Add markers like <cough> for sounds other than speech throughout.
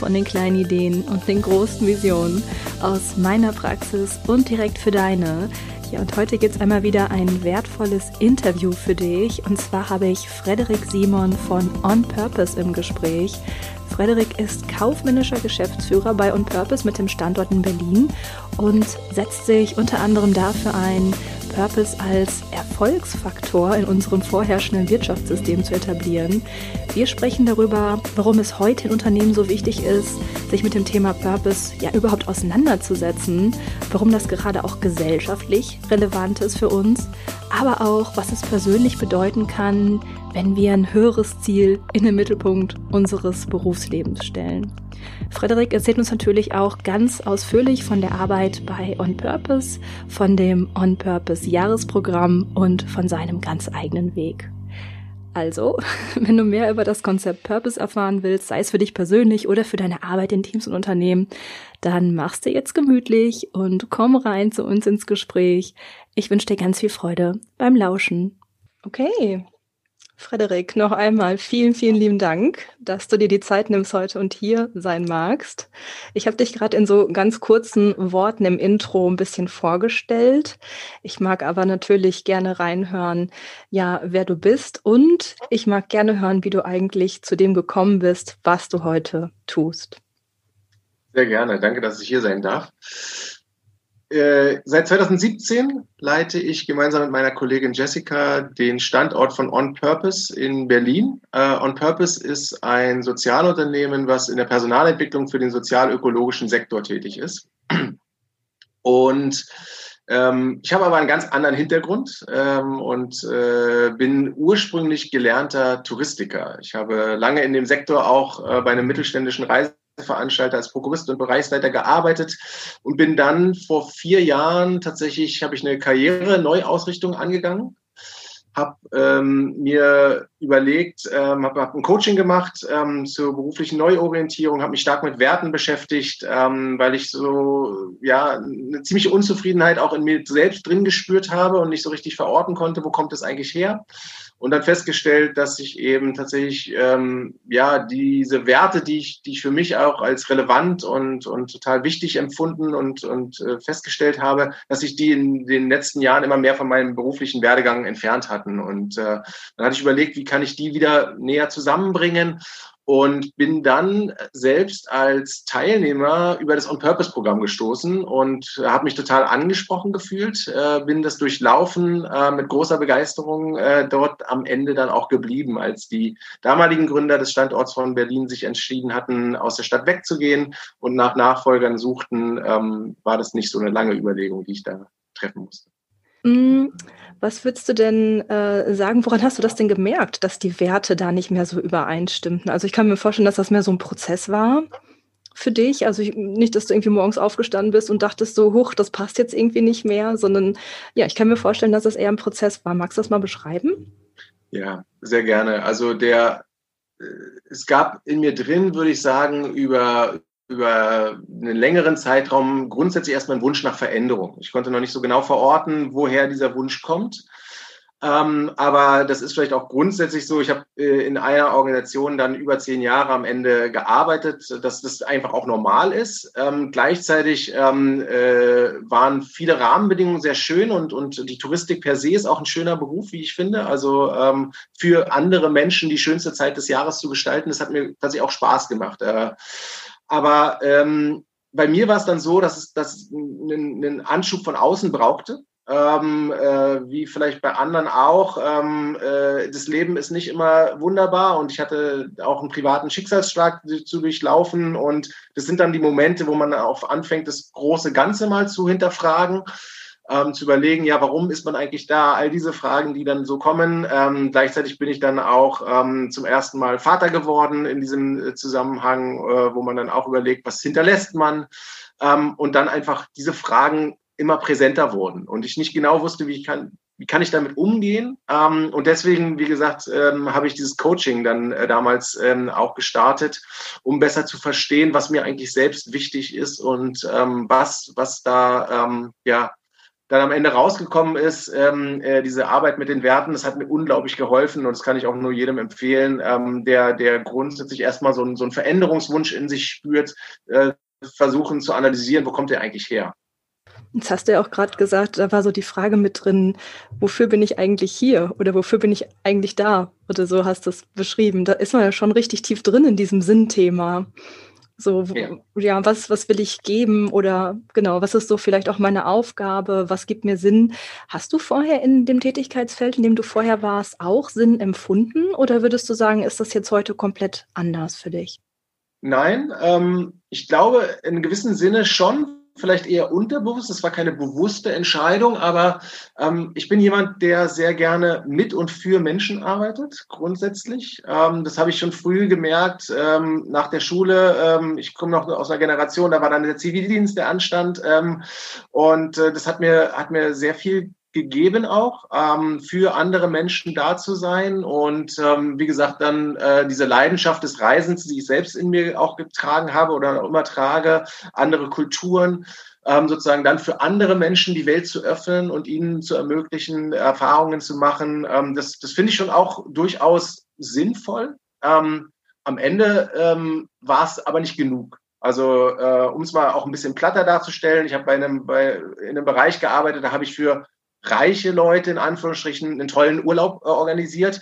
von den kleinen Ideen und den großen Visionen aus meiner Praxis und direkt für deine. Ja, und heute gibt es einmal wieder ein wertvolles Interview für dich. Und zwar habe ich Frederik Simon von On Purpose im Gespräch. Frederik ist kaufmännischer Geschäftsführer bei On Purpose mit dem Standort in Berlin und setzt sich unter anderem dafür ein, Purpose als Erfolgsfaktor in unserem vorherrschenden Wirtschaftssystem zu etablieren. Wir sprechen darüber, warum es heute in Unternehmen so wichtig ist, sich mit dem Thema Purpose ja überhaupt auseinanderzusetzen, warum das gerade auch gesellschaftlich relevant ist für uns, aber auch, was es persönlich bedeuten kann, wenn wir ein höheres Ziel in den Mittelpunkt unseres Berufslebens stellen. Frederik erzählt uns natürlich auch ganz ausführlich von der Arbeit bei On Purpose, von dem On Purpose Jahresprogramm und von seinem ganz eigenen Weg. Also, <laughs> wenn du mehr über das Konzept Purpose erfahren willst, sei es für dich persönlich oder für deine Arbeit in Teams und Unternehmen, dann machst du jetzt gemütlich und komm rein zu uns ins Gespräch. Ich wünsche dir ganz viel Freude beim Lauschen. Okay, Frederik, noch einmal vielen, vielen lieben Dank, dass du dir die Zeit nimmst heute und hier sein magst. Ich habe dich gerade in so ganz kurzen Worten im Intro ein bisschen vorgestellt. Ich mag aber natürlich gerne reinhören, ja, wer du bist und ich mag gerne hören, wie du eigentlich zu dem gekommen bist, was du heute tust. Sehr gerne. Danke, dass ich hier sein darf. Äh, seit 2017 leite ich gemeinsam mit meiner Kollegin Jessica den Standort von On Purpose in Berlin. Äh, On Purpose ist ein Sozialunternehmen, was in der Personalentwicklung für den sozial-ökologischen Sektor tätig ist. Und ähm, ich habe aber einen ganz anderen Hintergrund ähm, und äh, bin ursprünglich gelernter Touristiker. Ich habe lange in dem Sektor auch äh, bei einem mittelständischen Reise Veranstalter als Prokurist und Bereichsleiter gearbeitet und bin dann vor vier Jahren tatsächlich, habe ich eine Karriere-Neuausrichtung angegangen, habe ähm, mir überlegt, ähm, habe hab ein Coaching gemacht ähm, zur beruflichen Neuorientierung, habe mich stark mit Werten beschäftigt, ähm, weil ich so ja eine ziemliche Unzufriedenheit auch in mir selbst drin gespürt habe und nicht so richtig verorten konnte, wo kommt es eigentlich her und dann festgestellt, dass ich eben tatsächlich ähm, ja diese Werte, die ich, die ich für mich auch als relevant und, und total wichtig empfunden und, und äh, festgestellt habe, dass sich die in den letzten Jahren immer mehr von meinem beruflichen Werdegang entfernt hatten. Und äh, dann hatte ich überlegt, wie kann ich die wieder näher zusammenbringen und bin dann selbst als Teilnehmer über das On-Purpose-Programm gestoßen und habe mich total angesprochen gefühlt, äh, bin das durchlaufen äh, mit großer Begeisterung äh, dort am Ende dann auch geblieben, als die damaligen Gründer des Standorts von Berlin sich entschieden hatten, aus der Stadt wegzugehen und nach Nachfolgern suchten, ähm, war das nicht so eine lange Überlegung, die ich da treffen musste. Mm, was würdest du denn äh, sagen, woran hast du das denn gemerkt, dass die Werte da nicht mehr so übereinstimmten? Also ich kann mir vorstellen, dass das mehr so ein Prozess war für dich. Also ich, nicht, dass du irgendwie morgens aufgestanden bist und dachtest so, huch, das passt jetzt irgendwie nicht mehr, sondern ja, ich kann mir vorstellen, dass das eher ein Prozess war. Magst du das mal beschreiben? Ja, sehr gerne. Also der, äh, es gab in mir drin, würde ich sagen, über, über einen längeren Zeitraum grundsätzlich erstmal einen Wunsch nach Veränderung. Ich konnte noch nicht so genau verorten, woher dieser Wunsch kommt. Ähm, aber das ist vielleicht auch grundsätzlich so. Ich habe äh, in einer Organisation dann über zehn Jahre am Ende gearbeitet, dass das einfach auch normal ist. Ähm, gleichzeitig ähm, äh, waren viele Rahmenbedingungen sehr schön und, und die Touristik per se ist auch ein schöner Beruf, wie ich finde. Also ähm, für andere Menschen die schönste Zeit des Jahres zu gestalten, das hat mir tatsächlich auch Spaß gemacht. Äh, aber ähm, bei mir war es dann so, dass es, dass es einen, einen Anschub von außen brauchte. Ähm, äh, wie vielleicht bei anderen auch. Ähm, äh, das Leben ist nicht immer wunderbar und ich hatte auch einen privaten Schicksalsschlag zu durchlaufen und das sind dann die Momente, wo man auch anfängt, das große Ganze mal zu hinterfragen. Ähm, zu überlegen, ja, warum ist man eigentlich da? All diese Fragen, die dann so kommen. Ähm, gleichzeitig bin ich dann auch ähm, zum ersten Mal Vater geworden in diesem äh, Zusammenhang, äh, wo man dann auch überlegt, was hinterlässt man? Ähm, und dann einfach diese Fragen immer präsenter wurden und ich nicht genau wusste, wie ich kann, wie kann ich damit umgehen? Ähm, und deswegen, wie gesagt, ähm, habe ich dieses Coaching dann äh, damals ähm, auch gestartet, um besser zu verstehen, was mir eigentlich selbst wichtig ist und was, was da ja dann am Ende rausgekommen ist, ähm, äh, diese Arbeit mit den Werten, das hat mir unglaublich geholfen und das kann ich auch nur jedem empfehlen, ähm, der, der grundsätzlich erstmal so, ein, so einen Veränderungswunsch in sich spürt, äh, versuchen zu analysieren, wo kommt der eigentlich her? Jetzt hast du ja auch gerade gesagt, da war so die Frage mit drin, wofür bin ich eigentlich hier oder wofür bin ich eigentlich da? Oder so hast du es beschrieben. Da ist man ja schon richtig tief drin in diesem Sinnthema. So, ja. ja, was, was will ich geben oder genau, was ist so vielleicht auch meine Aufgabe, was gibt mir Sinn? Hast du vorher in dem Tätigkeitsfeld, in dem du vorher warst, auch Sinn empfunden oder würdest du sagen, ist das jetzt heute komplett anders für dich? Nein, ähm, ich glaube in gewissem Sinne schon, vielleicht eher unterbewusst. Das war keine bewusste Entscheidung, aber ähm, ich bin jemand, der sehr gerne mit und für Menschen arbeitet, grundsätzlich. Ähm, das habe ich schon früh gemerkt ähm, nach der Schule. Ähm, ich komme noch aus einer Generation, da war dann der Zivildienst, der anstand. Ähm, und äh, das hat mir, hat mir sehr viel gegeben auch, ähm, für andere Menschen da zu sein. Und ähm, wie gesagt, dann äh, diese Leidenschaft des Reisens, die ich selbst in mir auch getragen habe oder immer trage, andere Kulturen, ähm, sozusagen dann für andere Menschen die Welt zu öffnen und ihnen zu ermöglichen, Erfahrungen zu machen. Ähm, das das finde ich schon auch durchaus sinnvoll. Ähm, am Ende ähm, war es aber nicht genug. Also äh, um es mal auch ein bisschen platter darzustellen, ich habe bei einem, bei, in einem Bereich gearbeitet, da habe ich für reiche Leute in Anführungsstrichen einen tollen Urlaub äh, organisiert.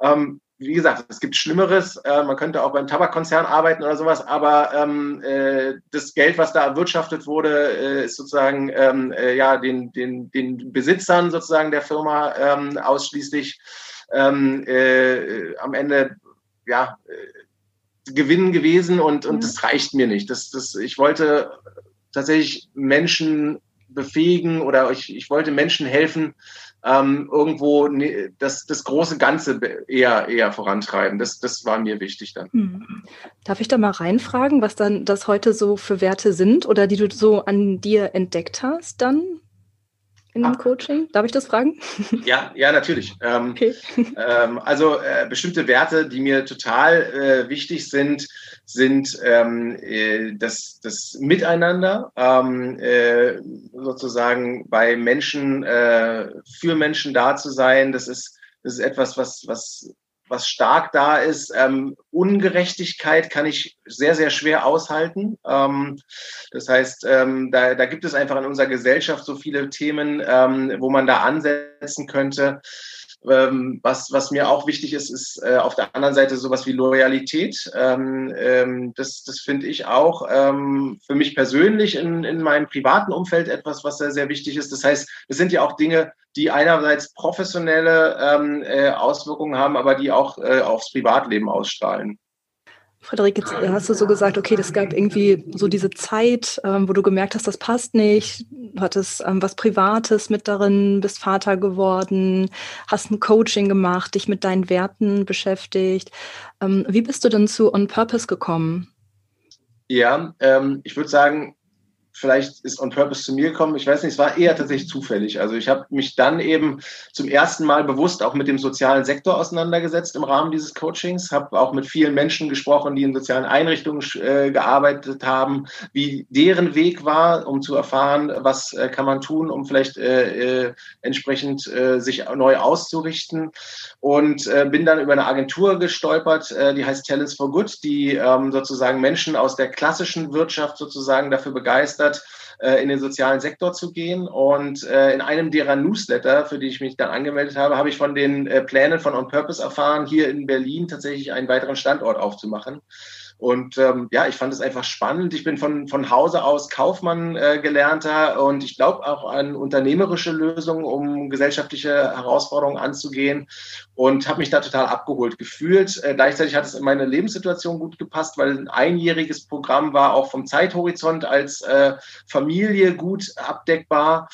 Ähm, wie gesagt, es gibt Schlimmeres. Äh, man könnte auch beim Tabakkonzern arbeiten oder sowas, aber ähm, äh, das Geld, was da erwirtschaftet wurde, äh, ist sozusagen ähm, äh, ja den, den, den Besitzern sozusagen der Firma ähm, ausschließlich ähm, äh, am Ende ja äh, Gewinn gewesen und, und mhm. das reicht mir nicht. Das, das, ich wollte tatsächlich Menschen befähigen oder ich, ich wollte Menschen helfen, ähm, irgendwo ne, das, das große Ganze eher, eher vorantreiben. Das, das war mir wichtig dann. Hm. Darf ich da mal reinfragen, was dann das heute so für Werte sind oder die du so an dir entdeckt hast dann? In dem. Coaching? Darf ich das fragen? <laughs> Ja, ja, natürlich. Ähm, okay. Ähm, also äh, bestimmte Werte, die mir total äh, wichtig sind, sind ähm, äh, das, das Miteinander, ähm, äh, sozusagen bei Menschen, äh, für Menschen da zu sein. Das ist, das ist etwas, was, was was stark da ist. Ähm, Ungerechtigkeit kann ich sehr, sehr schwer aushalten. Ähm, das heißt, ähm, da, da gibt es einfach in unserer Gesellschaft so viele Themen, ähm, wo man da ansetzen könnte. Ähm, was, was mir auch wichtig ist, ist äh, auf der anderen Seite sowas wie Loyalität. Ähm, ähm, das das finde ich auch ähm, für mich persönlich in, in meinem privaten Umfeld etwas, was sehr, sehr wichtig ist. Das heißt, es sind ja auch Dinge, die einerseits professionelle ähm, äh, Auswirkungen haben, aber die auch äh, aufs Privatleben ausstrahlen. Frederik, hast du so gesagt, okay, das gab irgendwie so diese Zeit, ähm, wo du gemerkt hast, das passt nicht. Du hattest ähm, was Privates mit darin, bist Vater geworden, hast ein Coaching gemacht, dich mit deinen Werten beschäftigt. Ähm, wie bist du denn zu On Purpose gekommen? Ja, ähm, ich würde sagen, vielleicht ist On Purpose zu mir gekommen. Ich weiß nicht, es war eher tatsächlich zufällig. Also ich habe mich dann eben zum ersten Mal bewusst auch mit dem sozialen Sektor auseinandergesetzt im Rahmen dieses Coachings, habe auch mit vielen Menschen gesprochen, die in sozialen Einrichtungen äh, gearbeitet haben, wie deren Weg war, um zu erfahren, was äh, kann man tun, um vielleicht äh, äh entsprechend äh, sich neu auszurichten. Und äh, bin dann über eine Agentur gestolpert, die heißt Talents for Good, die ähm, sozusagen Menschen aus der klassischen Wirtschaft sozusagen dafür begeistert, begeistert, äh, in den sozialen Sektor zu gehen. Und äh, in einem derer Newsletter, für die ich mich dann angemeldet habe, habe ich von den äh, Plänen von On Purpose erfahren, hier in Berlin tatsächlich einen weiteren Standort aufzumachen. Und ähm, ja, ich fand es einfach spannend. Ich bin von, von Hause aus Kaufmann äh, gelernter und ich glaube auch an unternehmerische Lösungen, um gesellschaftliche Herausforderungen anzugehen und habe mich da total abgeholt gefühlt. Äh, gleichzeitig hat es in meine Lebenssituation gut gepasst, weil ein einjähriges Programm war auch vom Zeithorizont als äh, Familie gut abdeckbar.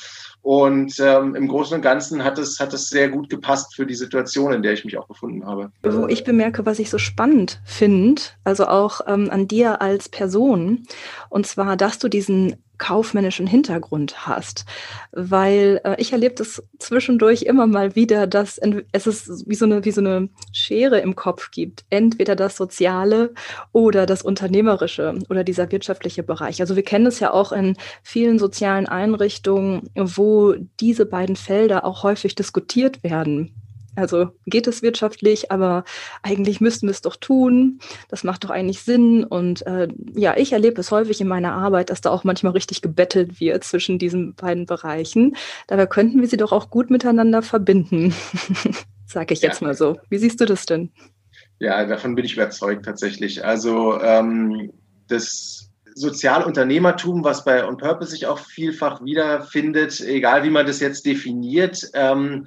Und ähm, im Großen und Ganzen hat es, hat es sehr gut gepasst für die Situation, in der ich mich auch befunden habe. Wo ich bemerke, was ich so spannend finde, also auch ähm, an dir als Person, und zwar, dass du diesen kaufmännischen Hintergrund hast. Weil äh, ich erlebe das zwischendurch immer mal wieder, dass es ist wie so, eine, wie so eine Schere im Kopf gibt. Entweder das Soziale oder das Unternehmerische oder dieser wirtschaftliche Bereich. Also wir kennen es ja auch in vielen sozialen Einrichtungen, wo diese beiden Felder auch häufig diskutiert werden. Also geht es wirtschaftlich, aber eigentlich müssten wir es doch tun. Das macht doch eigentlich Sinn. Und äh, ja, ich erlebe es häufig in meiner Arbeit, dass da auch manchmal richtig gebettelt wird zwischen diesen beiden Bereichen. Dabei könnten wir sie doch auch gut miteinander verbinden, <laughs> sage ich jetzt ja. mal so. Wie siehst du das denn? Ja, davon bin ich überzeugt tatsächlich. Also ähm, das Sozialunternehmertum, was bei On Purpose sich auch vielfach wiederfindet, egal wie man das jetzt definiert, ähm,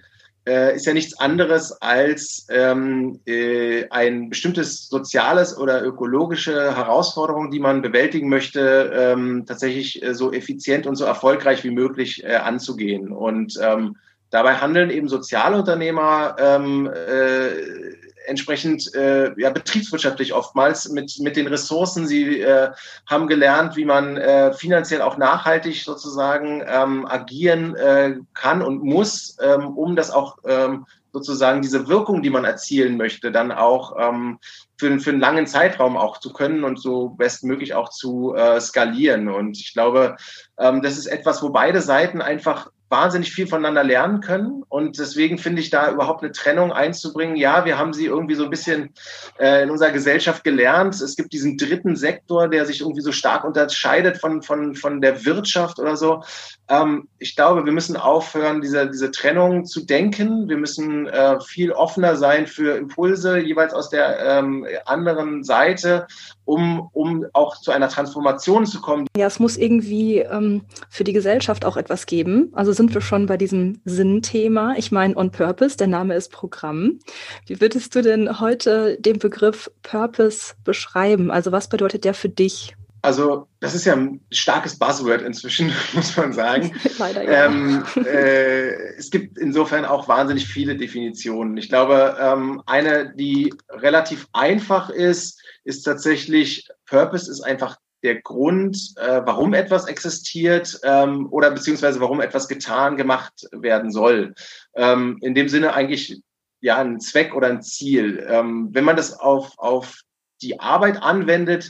äh, ist ja nichts anderes als ähm, äh, ein bestimmtes soziales oder ökologische Herausforderung, die man bewältigen möchte, ähm, tatsächlich äh, so effizient und so erfolgreich wie möglich äh, anzugehen. Und ähm, dabei handeln eben Sozialunternehmer ähm, äh, entsprechend äh, ja, betriebswirtschaftlich oftmals mit, mit den Ressourcen. Sie äh, haben gelernt, wie man äh, finanziell auch nachhaltig sozusagen ähm, agieren äh, kann und muss, ähm, um das auch ähm, sozusagen diese Wirkung, die man erzielen möchte, dann auch ähm, für, für einen langen Zeitraum auch zu können und so bestmöglich auch zu äh, skalieren. Und ich glaube, ähm, das ist etwas, wo beide Seiten einfach wahnsinnig viel voneinander lernen können. Und deswegen finde ich da überhaupt eine Trennung einzubringen. Ja, wir haben sie irgendwie so ein bisschen äh, in unserer Gesellschaft gelernt. Es gibt diesen dritten Sektor, der sich irgendwie so stark unterscheidet von, von, von der Wirtschaft oder so. Ähm, ich glaube, wir müssen aufhören, diese, diese Trennung zu denken. Wir müssen äh, viel offener sein für Impulse, jeweils aus der ähm, anderen Seite, um, um auch zu einer Transformation zu kommen. Ja, es muss irgendwie ähm, für die Gesellschaft auch etwas geben. Also sind wir schon bei diesem Sinnthema. Ich meine, on purpose, der Name ist Programm. Wie würdest du denn heute den Begriff Purpose beschreiben? Also was bedeutet der für dich? Also das ist ja ein starkes Buzzword inzwischen, <laughs> muss man sagen. <laughs> Leider ja. Ähm, äh, es gibt insofern auch wahnsinnig viele Definitionen. Ich glaube, ähm, eine, die relativ einfach ist, ist tatsächlich, Purpose ist einfach der Grund, äh, warum etwas existiert ähm, oder beziehungsweise warum etwas getan, gemacht werden soll. Ähm, in dem Sinne eigentlich ja ein Zweck oder ein Ziel. Ähm, wenn man das auf, auf die Arbeit anwendet,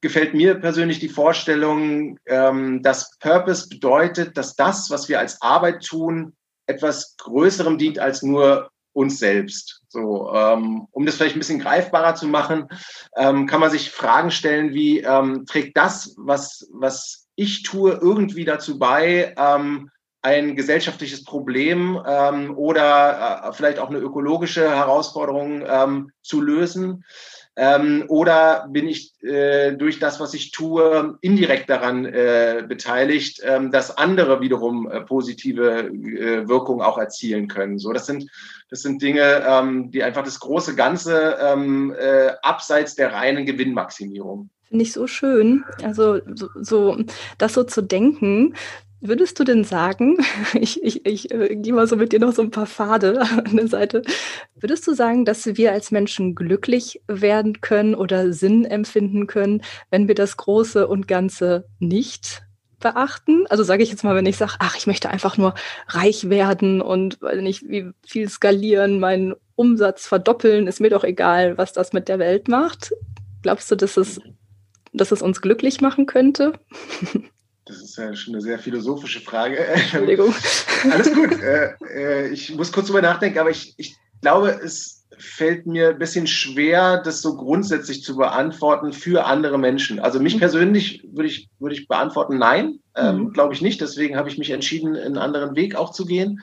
gefällt mir persönlich die Vorstellung, ähm, dass Purpose bedeutet, dass das, was wir als Arbeit tun, etwas Größerem dient als nur uns selbst. So, ähm, um das vielleicht ein bisschen greifbarer zu machen, ähm, kann man sich Fragen stellen wie, ähm, trägt das, was, was ich tue, irgendwie dazu bei, ähm, ein gesellschaftliches Problem ähm, oder äh, vielleicht auch eine ökologische Herausforderung ähm, zu lösen? Ähm, oder bin ich äh, durch das, was ich tue, indirekt daran äh, beteiligt, ähm, dass andere wiederum äh, positive äh, Wirkungen auch erzielen können? So, das sind, das sind Dinge, ähm, die einfach das große Ganze ähm, äh, abseits der reinen Gewinnmaximierung. Finde ich so schön. Also so, so das so zu denken, Würdest du denn sagen, <laughs> ich, ich, ich äh, gehe mal so mit dir noch so ein paar Pfade <laughs> an der Seite, würdest du sagen, dass wir als Menschen glücklich werden können oder Sinn empfinden können, wenn wir das Große und Ganze nicht beachten? Also sage ich jetzt mal, wenn ich sage, ach, ich möchte einfach nur reich werden und weil nicht wie viel skalieren, meinen Umsatz verdoppeln, ist mir doch egal, was das mit der Welt macht. Glaubst du, dass es, dass es uns glücklich machen könnte? <laughs> Das ist ja schon eine sehr philosophische Frage. Entschuldigung. <laughs> Alles gut. Äh, äh, ich muss kurz drüber nachdenken, aber ich, ich glaube, es fällt mir ein bisschen schwer, das so grundsätzlich zu beantworten für andere Menschen. Also mich mhm. persönlich würde ich, würde ich beantworten, nein, ähm, mhm. glaube ich nicht. Deswegen habe ich mich entschieden, einen anderen Weg auch zu gehen.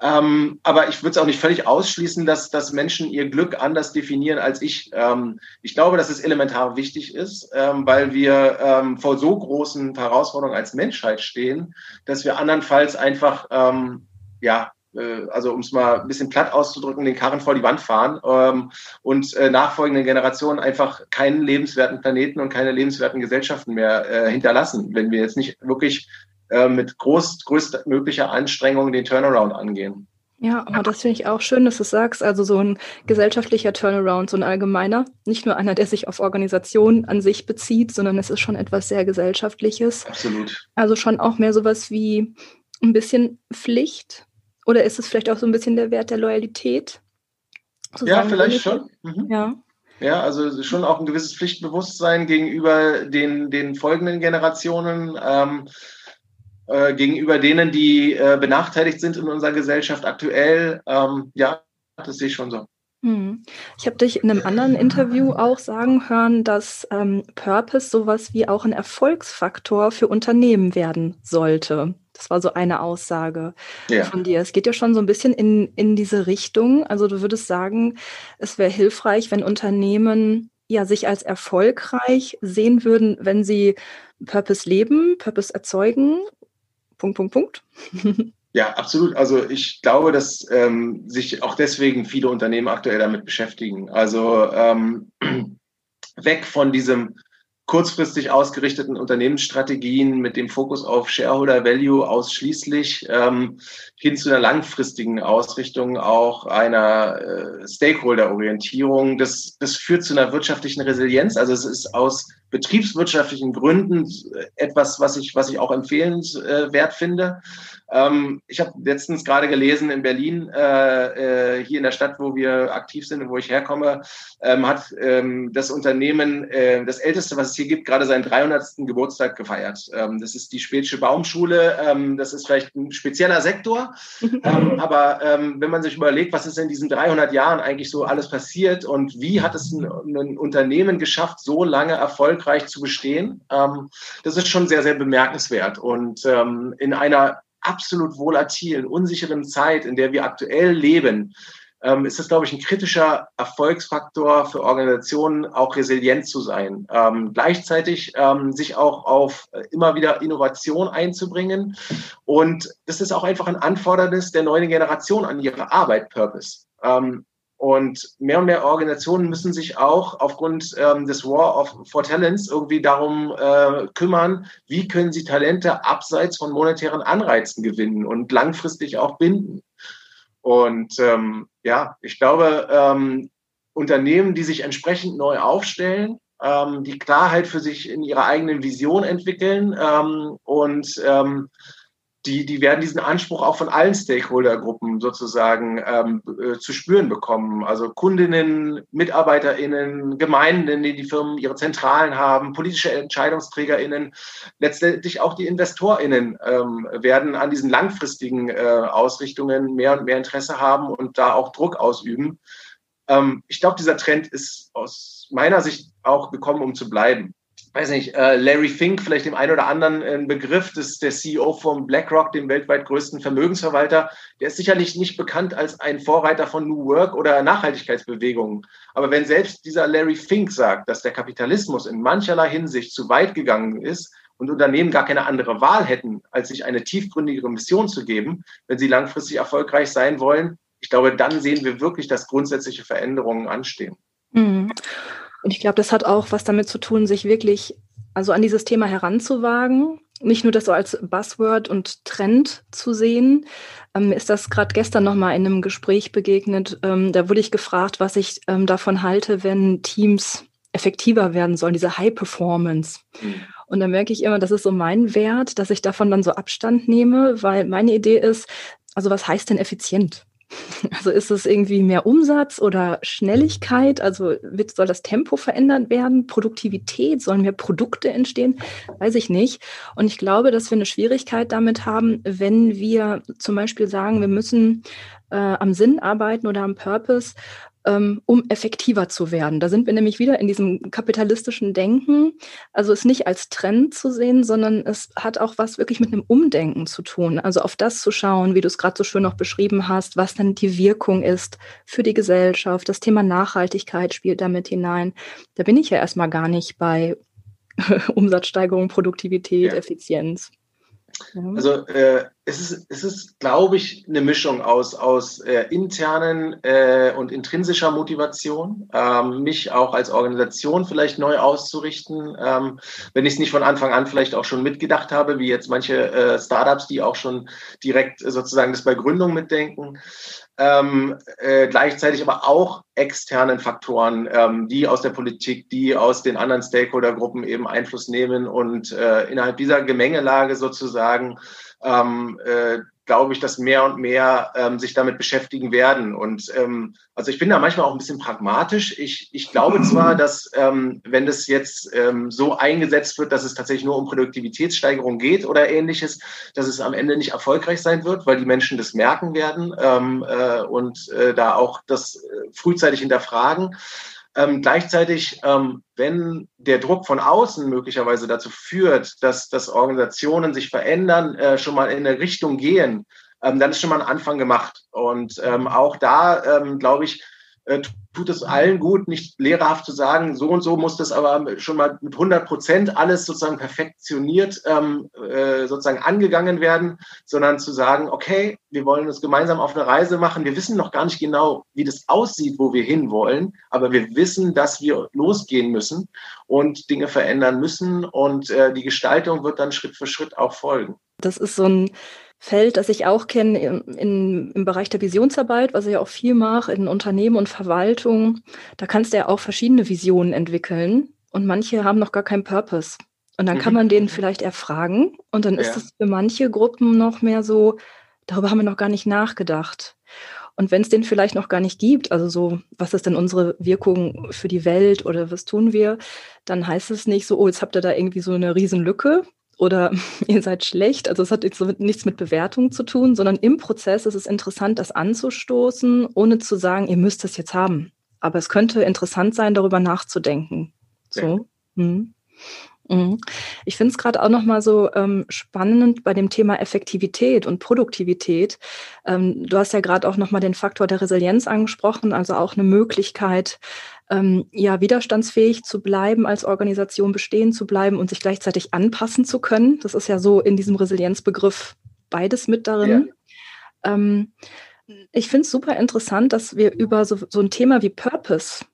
Ähm, aber ich würde es auch nicht völlig ausschließen, dass, dass Menschen ihr Glück anders definieren als ich. Ähm, ich glaube, dass es elementar wichtig ist, ähm, weil wir ähm, vor so großen Herausforderungen als Menschheit stehen, dass wir andernfalls einfach ähm, ja, also um es mal ein bisschen platt auszudrücken, den Karren vor die Wand fahren ähm, und äh, nachfolgenden Generationen einfach keinen lebenswerten Planeten und keine lebenswerten Gesellschaften mehr äh, hinterlassen, wenn wir jetzt nicht wirklich äh, mit groß, größtmöglicher Anstrengung den Turnaround angehen. Ja, aber das finde ich auch schön, dass du sagst. Also so ein gesellschaftlicher Turnaround, so ein allgemeiner, nicht nur einer, der sich auf Organisation an sich bezieht, sondern es ist schon etwas sehr Gesellschaftliches. Absolut. Also schon auch mehr sowas wie ein bisschen Pflicht. Oder ist es vielleicht auch so ein bisschen der Wert der Loyalität? ja, vielleicht schon. Mhm. Ja. Ja, also schon auch ein gewisses Pflichtbewusstsein gegenüber den, den folgenden Generationen. Ähm, äh, gegenüber denen, die äh, benachteiligt sind in unserer Gesellschaft aktuell. Ähm, ja, das sehe ich schon so. Hm. Ich habe dich in einem anderen Interview auch sagen hören, dass ähm, Purpose sowas wie auch ein Erfolgsfaktor für Unternehmen werden sollte. Das war so eine Aussage ja. von dir. Es geht ja schon so ein bisschen in, in diese Richtung. Also du würdest sagen, es wäre hilfreich, wenn Unternehmen ja sich als erfolgreich sehen würden, wenn sie Purpose leben, Purpose erzeugen Punkt, Punkt, Punkt. <laughs> Ja, absolut. Also ich glaube, dass ähm, sich auch deswegen viele Unternehmen aktuell damit beschäftigen. Also ähm, <clears throat> weg von diesem kurzfristig ausgerichteten Unternehmensstrategien mit dem Fokus auf Shareholder Value ausschließlich ähm, hin zu einer langfristigen Ausrichtung auch einer äh, Stakeholder-Orientierung. Das, das führt zu einer wirtschaftlichen Resilienz. Also es ist aus betriebswirtschaftlichen Gründen etwas, was ich, was ich auch empfehlenswert finde. Ähm, ich habe letztens gerade gelesen in Berlin, äh, äh, hier in der Stadt, wo wir aktiv sind und wo ich herkomme, ähm, hat ähm, das Unternehmen, äh, das älteste, was es hier gibt, gerade seinen 300. Geburtstag gefeiert. Ähm, das ist die Spätsche Baumschule. Ähm, das ist vielleicht ein spezieller Sektor, <laughs> ähm, aber wenn man sich überlegt, was ist in diesen 300 Jahren eigentlich so alles passiert und wie hat es ein, ein Unternehmen geschafft, so lange erfolgreich zu bestehen, ähm, das ist schon sehr, sehr bemerkenswert. Und ähm, in einer absolut volatilen, unsicheren Zeit, in der wir aktuell leben, ähm, ist das, glaube ich, ein kritischer Erfolgsfaktor für Organisationen, auch resilient zu sein. Ähm, gleichzeitig ähm, sich auch auf äh, immer wieder Innovation einzubringen. Und das ist auch einfach ein Anfordernis der neuen Generation an ihre Arbeit, Purpose. Ähm, und mehr und mehr Organisationen müssen sich auch aufgrund ähm, des War of, for Talents irgendwie darum äh, kümmern, wie können sie Talente abseits von monetären Anreizen gewinnen und langfristig auch binden. Und ähm, ja, ich glaube, ähm, Unternehmen, die sich entsprechend neu aufstellen, ähm, die Klarheit für sich in ihrer eigenen Vision entwickeln ähm, und ähm, die, die werden diesen Anspruch auch von allen Stakeholdergruppen sozusagen ähm, äh, zu spüren bekommen. Also Kundinnen, MitarbeiterInnen, Gemeinden, die die Firmen ihre Zentralen haben, politische EntscheidungsträgerInnen, letztendlich auch die InvestorInnen ähm, werden an diesen langfristigen äh, Ausrichtungen mehr und mehr Interesse haben und da auch Druck ausüben. Ähm, ich glaube, dieser Trend ist aus meiner Sicht auch gekommen, um zu bleiben weiß nicht, äh, Larry Fink, vielleicht dem einen oder anderen ein Begriff, das ist der CEO von BlackRock, dem weltweit größten Vermögensverwalter. Der ist sicherlich nicht bekannt als ein Vorreiter von New Work oder Nachhaltigkeitsbewegungen. Aber wenn selbst dieser Larry Fink sagt, dass der Kapitalismus in mancherlei Hinsicht zu weit gegangen ist und Unternehmen gar keine andere Wahl hätten, als sich eine tiefgründigere Mission zu geben, wenn sie langfristig erfolgreich sein wollen, ich glaube, dann sehen wir wirklich, dass grundsätzliche Veränderungen anstehen. Mhm. Und ich glaube, das hat auch was damit zu tun, sich wirklich also an dieses Thema heranzuwagen. Nicht nur das so als Buzzword und Trend zu sehen. Ähm, ist das gerade gestern nochmal in einem Gespräch begegnet. Ähm, da wurde ich gefragt, was ich ähm, davon halte, wenn Teams effektiver werden sollen, diese High Performance. Mhm. Und dann merke ich immer, das ist so mein Wert, dass ich davon dann so Abstand nehme, weil meine Idee ist, also was heißt denn effizient? <laughs> Also ist es irgendwie mehr Umsatz oder Schnelligkeit? Also wird, soll das Tempo verändert werden? Produktivität? Sollen mehr Produkte entstehen? Weiß ich nicht. Und ich glaube, dass wir eine Schwierigkeit damit haben, wenn wir zum Beispiel sagen, wir müssen äh, am Sinn arbeiten oder am Purpose um effektiver zu werden. Da sind wir nämlich wieder in diesem kapitalistischen Denken. Also es nicht als Trend zu sehen, sondern es hat auch was wirklich mit einem Umdenken zu tun. Also auf das zu schauen, wie du es gerade so schön noch beschrieben hast, was dann die Wirkung ist für die Gesellschaft. Das Thema Nachhaltigkeit spielt damit hinein. Da bin ich ja erstmal gar nicht bei <laughs> Umsatzsteigerung, Produktivität, ja. Effizienz. Ja. Also äh, es ist, es ist, glaube ich, eine Mischung aus, aus äh, internen äh, und intrinsischer Motivation, ähm, mich auch als Organisation vielleicht neu auszurichten, ähm, wenn ich es nicht von Anfang an vielleicht auch schon mitgedacht habe, wie jetzt manche äh, Startups, die auch schon direkt sozusagen das bei Gründung mitdenken. Ähm, äh, gleichzeitig aber auch externen Faktoren, ähm, die aus der Politik, die aus den anderen Stakeholdergruppen eben Einfluss nehmen und äh, innerhalb dieser Gemengelage sozusagen ähm, äh, glaube ich, dass mehr und mehr ähm, sich damit beschäftigen werden. Und ähm, also ich bin da manchmal auch ein bisschen pragmatisch. Ich, ich glaube zwar, dass ähm, wenn das jetzt ähm, so eingesetzt wird, dass es tatsächlich nur um Produktivitätssteigerung geht oder ähnliches, dass es am Ende nicht erfolgreich sein wird, weil die Menschen das merken werden ähm, äh, und äh, da auch das äh, frühzeitig hinterfragen. Ähm, gleichzeitig, ähm, wenn der Druck von außen möglicherweise dazu führt, dass, dass Organisationen sich verändern, äh, schon mal in eine Richtung gehen, ähm, dann ist schon mal ein Anfang gemacht. Und ähm, auch da, ähm, glaube ich, äh, tut es allen gut, nicht lehrerhaft zu sagen, so und so muss das aber schon mal mit 100 Prozent alles sozusagen perfektioniert ähm, äh, sozusagen angegangen werden, sondern zu sagen, okay, wir wollen uns gemeinsam auf eine Reise machen. Wir wissen noch gar nicht genau, wie das aussieht, wo wir hinwollen, aber wir wissen, dass wir losgehen müssen und Dinge verändern müssen und äh, die Gestaltung wird dann Schritt für Schritt auch folgen. Das ist so ein Feld, das ich auch kenne in, in, im Bereich der Visionsarbeit, was ich auch viel mache in Unternehmen und Verwaltung. Da kannst du ja auch verschiedene Visionen entwickeln und manche haben noch gar keinen Purpose. Und dann mhm. kann man denen vielleicht erfragen und dann ja. ist es für manche Gruppen noch mehr so, darüber haben wir noch gar nicht nachgedacht. Und wenn es den vielleicht noch gar nicht gibt, also so, was ist denn unsere Wirkung für die Welt oder was tun wir, dann heißt es nicht so, oh, jetzt habt ihr da irgendwie so eine Riesenlücke, oder <laughs> ihr seid schlecht. Also es hat jetzt nichts mit Bewertung zu tun, sondern im Prozess ist es interessant, das anzustoßen, ohne zu sagen, ihr müsst es jetzt haben. Aber es könnte interessant sein, darüber nachzudenken. So. Ja. Hm. Mhm. Ich finde es gerade auch nochmal so ähm, spannend bei dem Thema Effektivität und Produktivität. Ähm, du hast ja gerade auch nochmal den Faktor der Resilienz angesprochen, also auch eine Möglichkeit, ähm, ja, widerstandsfähig zu bleiben, als Organisation bestehen zu bleiben und sich gleichzeitig anpassen zu können. Das ist ja so in diesem Resilienzbegriff beides mit darin. Ja. Ähm, ich finde es super interessant, dass wir über so, so ein Thema wie Purpose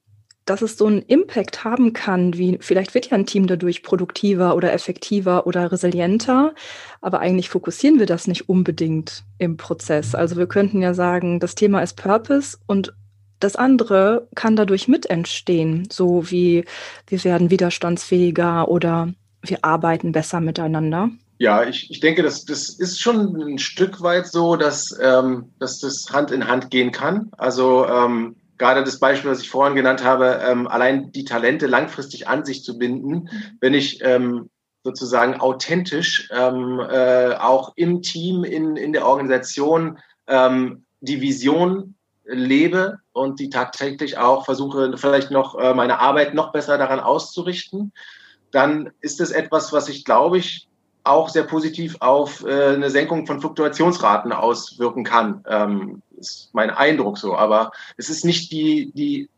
dass es so einen Impact haben kann, wie vielleicht wird ja ein Team dadurch produktiver oder effektiver oder resilienter, aber eigentlich fokussieren wir das nicht unbedingt im Prozess. Also wir könnten ja sagen, das Thema ist Purpose und das andere kann dadurch mit entstehen, so wie wir werden widerstandsfähiger oder wir arbeiten besser miteinander. Ja, ich, ich denke, das, das ist schon ein Stück weit so, dass, ähm, dass das Hand in Hand gehen kann. Also ähm, gerade das Beispiel, was ich vorhin genannt habe, ähm, allein die Talente langfristig an sich zu binden, mhm. wenn ich ähm, sozusagen authentisch ähm, äh, auch im Team, in, in der Organisation ähm, die Vision lebe und die tagtäglich auch versuche, vielleicht noch äh, meine Arbeit noch besser daran auszurichten, dann ist es etwas, was ich, glaube ich, auch sehr positiv auf äh, eine Senkung von Fluktuationsraten auswirken kann. Ähm, ist mein Eindruck so. Aber es ist nicht die, die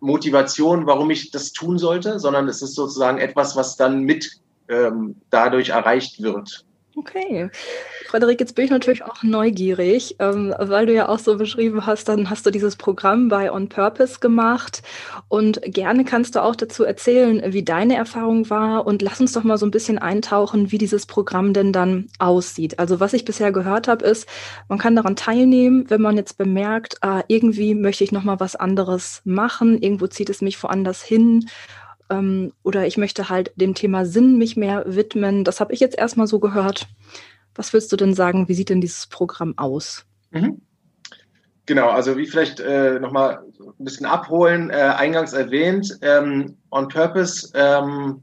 Motivation, warum ich das tun sollte, sondern es ist sozusagen etwas, was dann mit ähm, dadurch erreicht wird. Okay. Frederik, jetzt bin ich natürlich auch neugierig, ähm, weil du ja auch so beschrieben hast, dann hast du dieses Programm bei On Purpose gemacht und gerne kannst du auch dazu erzählen, wie deine Erfahrung war und lass uns doch mal so ein bisschen eintauchen, wie dieses Programm denn dann aussieht. Also was ich bisher gehört habe, ist, man kann daran teilnehmen, wenn man jetzt bemerkt, ah, irgendwie möchte ich noch mal was anderes machen, irgendwo zieht es mich woanders hin ähm, oder ich möchte halt dem Thema Sinn mich mehr widmen. Das habe ich jetzt erstmal so gehört. Was willst du denn sagen? Wie sieht denn dieses Programm aus? Mhm. Genau, also wie vielleicht äh, nochmal ein bisschen abholen, äh, eingangs erwähnt, ähm, On Purpose ähm,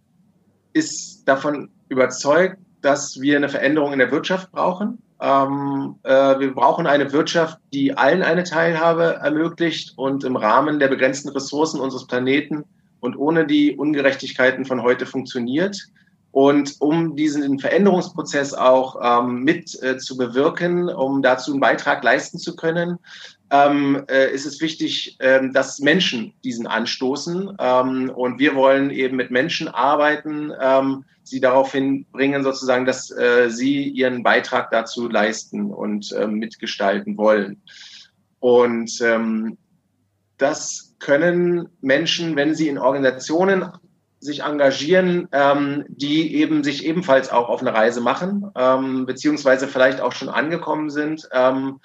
ist davon überzeugt, dass wir eine Veränderung in der Wirtschaft brauchen. Ähm, äh, wir brauchen eine Wirtschaft, die allen eine Teilhabe ermöglicht und im Rahmen der begrenzten Ressourcen unseres Planeten und ohne die Ungerechtigkeiten von heute funktioniert. Und um diesen Veränderungsprozess auch ähm, mit äh, zu bewirken, um dazu einen Beitrag leisten zu können, ähm, äh, ist es wichtig, ähm, dass Menschen diesen anstoßen. Ähm, und wir wollen eben mit Menschen arbeiten, ähm, sie darauf hinbringen, sozusagen, dass äh, sie ihren Beitrag dazu leisten und äh, mitgestalten wollen. Und ähm, das können Menschen, wenn sie in Organisationen sich engagieren, ähm, die eben sich ebenfalls auch auf eine Reise machen, ähm, beziehungsweise vielleicht auch schon angekommen sind ähm,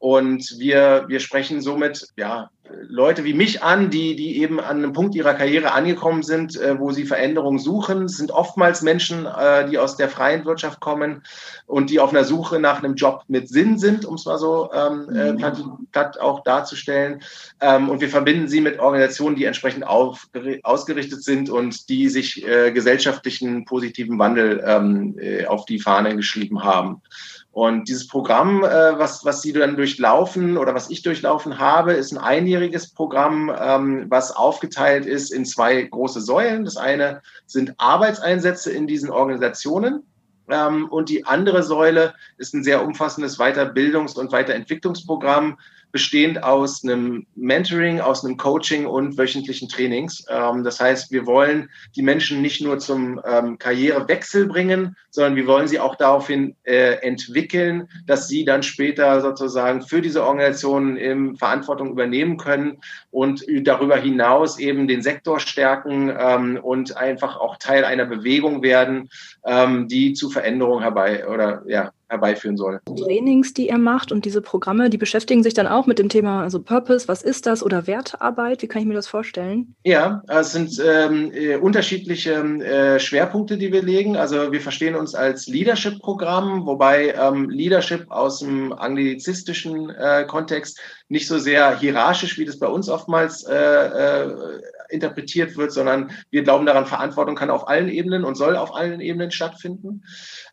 und wir, wir sprechen somit ja, Leute wie mich an, die, die eben an einem Punkt ihrer Karriere angekommen sind, äh, wo sie Veränderungen suchen. Es sind oftmals Menschen, äh, die aus der freien Wirtschaft kommen und die auf einer Suche nach einem Job mit Sinn sind, um es mal so ähm, äh, mhm. platt, platt auch darzustellen. Ähm, und wir verbinden sie mit Organisationen, die entsprechend auf, ausgerichtet sind und die sich äh, gesellschaftlichen positiven Wandel ähm, äh, auf die Fahne geschrieben haben. Und dieses Programm, äh, was, was Sie dann durchlaufen oder was ich durchlaufen habe, ist ein einjähriges Programm, ähm, was aufgeteilt ist in zwei große Säulen. Das eine sind Arbeitseinsätze in diesen Organisationen. Ähm, und die andere Säule ist ein sehr umfassendes Weiterbildungs- und Weiterentwicklungsprogramm, bestehend aus einem Mentoring, aus einem Coaching und wöchentlichen Trainings. Ähm, das heißt, wir wollen die Menschen nicht nur zum ähm, Karrierewechsel bringen, sondern wir wollen sie auch daraufhin äh, entwickeln, dass sie dann später sozusagen für diese Organisationen in Verantwortung übernehmen können und darüber hinaus eben den Sektor stärken ähm, und einfach auch Teil einer Bewegung werden, ähm, die zu Veränderungen herbei oder ja herbeiführen soll. Trainings, die er macht und diese Programme, die beschäftigen sich dann auch mit dem Thema, also Purpose, was ist das oder Wertearbeit? Wie kann ich mir das vorstellen? Ja, es sind ähm, äh, unterschiedliche äh, Schwerpunkte, die wir legen. Also wir verstehen uns als Leadership-Programm, wobei ähm, Leadership aus dem anglizistischen äh, Kontext nicht so sehr hierarchisch, wie das bei uns oftmals äh, äh, interpretiert wird, sondern wir glauben daran, Verantwortung kann auf allen Ebenen und soll auf allen Ebenen stattfinden.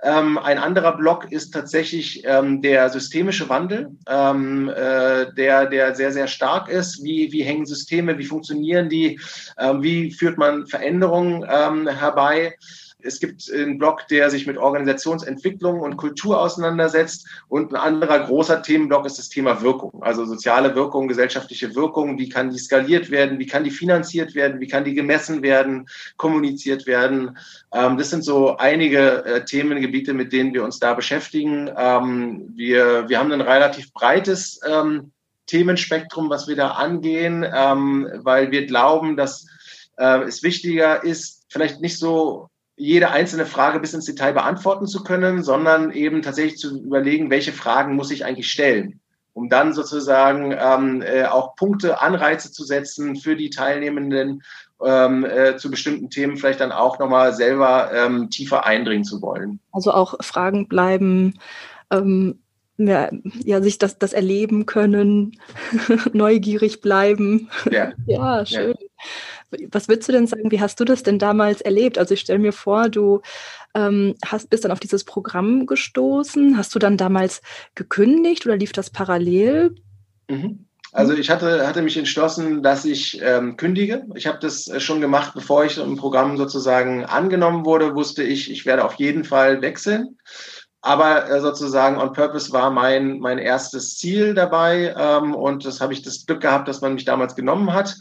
Ähm, ein anderer Block ist tatsächlich ähm, der systemische Wandel, ähm, äh, der, der sehr, sehr stark ist. Wie, wie hängen Systeme, wie funktionieren die, ähm, wie führt man Veränderungen ähm, herbei? Es gibt einen Blog, der sich mit Organisationsentwicklung und Kultur auseinandersetzt. Und ein anderer großer Themenblock ist das Thema Wirkung. Also soziale Wirkung, gesellschaftliche Wirkung. Wie kann die skaliert werden? Wie kann die finanziert werden? Wie kann die gemessen werden, kommuniziert werden? Ähm, das sind so einige äh, Themengebiete, mit denen wir uns da beschäftigen. Ähm, wir, wir haben ein relativ breites ähm, Themenspektrum, was wir da angehen, weil wir glauben, dass äh, es wichtiger ist, vielleicht nicht so jede einzelne Frage bis ins Detail beantworten zu können, sondern eben tatsächlich zu überlegen, welche Fragen muss ich eigentlich stellen, um dann sozusagen ähm, äh, auch Punkte, Anreize zu setzen für die Teilnehmenden, ähm, äh, zu bestimmten Themen vielleicht dann auch nochmal selber ähm, tiefer eindringen zu wollen. Also auch Fragen bleiben, ähm, ja, ja, sich das, das erleben können, <laughs> neugierig bleiben. Ja, ja schön. Ja. Was würdest du denn sagen, wie hast du das denn damals erlebt? Also ich stelle mir vor, du ähm, hast, bist dann auf dieses Programm gestoßen. Hast du dann damals gekündigt oder lief das parallel? Mhm. Also ich hatte, hatte mich entschlossen, dass ich ähm, kündige. Ich habe das äh, schon gemacht, bevor ich im Programm sozusagen angenommen wurde, wusste ich, ich werde auf jeden Fall wechseln. Aber äh, sozusagen on purpose war mein, mein erstes Ziel dabei ähm, und das habe ich das Glück gehabt, dass man mich damals genommen hat.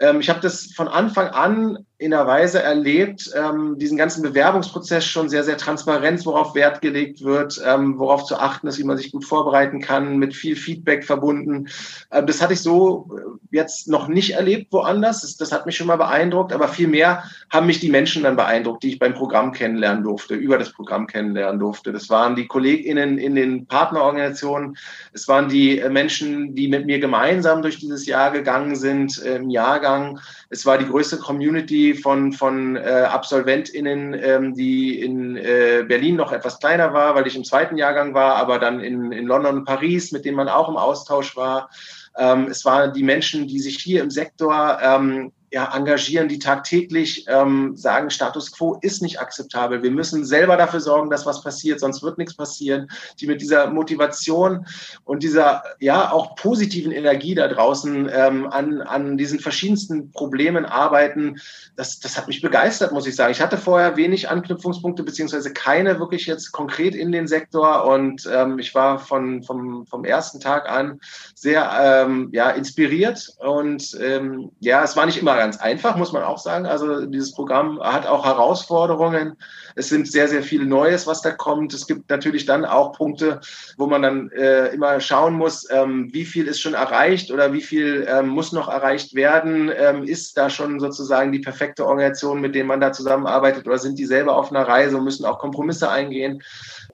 Ähm, ich habe das von Anfang an in einer Weise erlebt, ähm, diesen ganzen Bewerbungsprozess schon sehr, sehr transparent, worauf Wert gelegt wird, ähm, worauf zu achten ist, wie man sich gut vorbereiten kann, mit viel Feedback verbunden. Ähm, das hatte ich so äh, jetzt noch nicht erlebt woanders. Das, das hat mich schon mal beeindruckt, aber viel mehr haben mich die Menschen dann beeindruckt, die ich beim Programm kennenlernen durfte, über das Programm kennenlernen durfte. Das waren die KollegInnen in den Partnerorganisationen. Es waren die äh, Menschen, die mit mir gemeinsam durch dieses Jahr gegangen sind, äh, im Jahrgang. Es war die größte Community, von, von äh, AbsolventInnen, ähm, die in äh, Berlin noch etwas kleiner war, weil ich im zweiten Jahrgang war, aber dann in, in London und Paris, mit denen man auch im Austausch war. Ähm, es waren die Menschen, die sich hier im Sektor ähm, ja, engagieren, die tagtäglich ähm, sagen, Status quo ist nicht akzeptabel. Wir müssen selber dafür sorgen, dass was passiert, sonst wird nichts passieren. Die mit dieser Motivation und dieser ja auch positiven Energie da draußen ähm, an, an diesen verschiedensten Problemen arbeiten, das, das hat mich begeistert, muss ich sagen. Ich hatte vorher wenig Anknüpfungspunkte, beziehungsweise keine wirklich jetzt konkret in den Sektor und ähm, ich war von, vom, vom ersten Tag an sehr ähm, ja, inspiriert und ähm, ja, es war nicht immer ganz einfach, muss man auch sagen. Also dieses Programm hat auch Herausforderungen. Es sind sehr, sehr viel Neues, was da kommt. Es gibt natürlich dann auch Punkte, wo man dann äh, immer schauen muss, ähm, wie viel ist schon erreicht oder wie viel ähm, muss noch erreicht werden. Ähm, ist da schon sozusagen die perfekte Organisation, mit der man da zusammenarbeitet oder sind die selber auf einer Reise und müssen auch Kompromisse eingehen?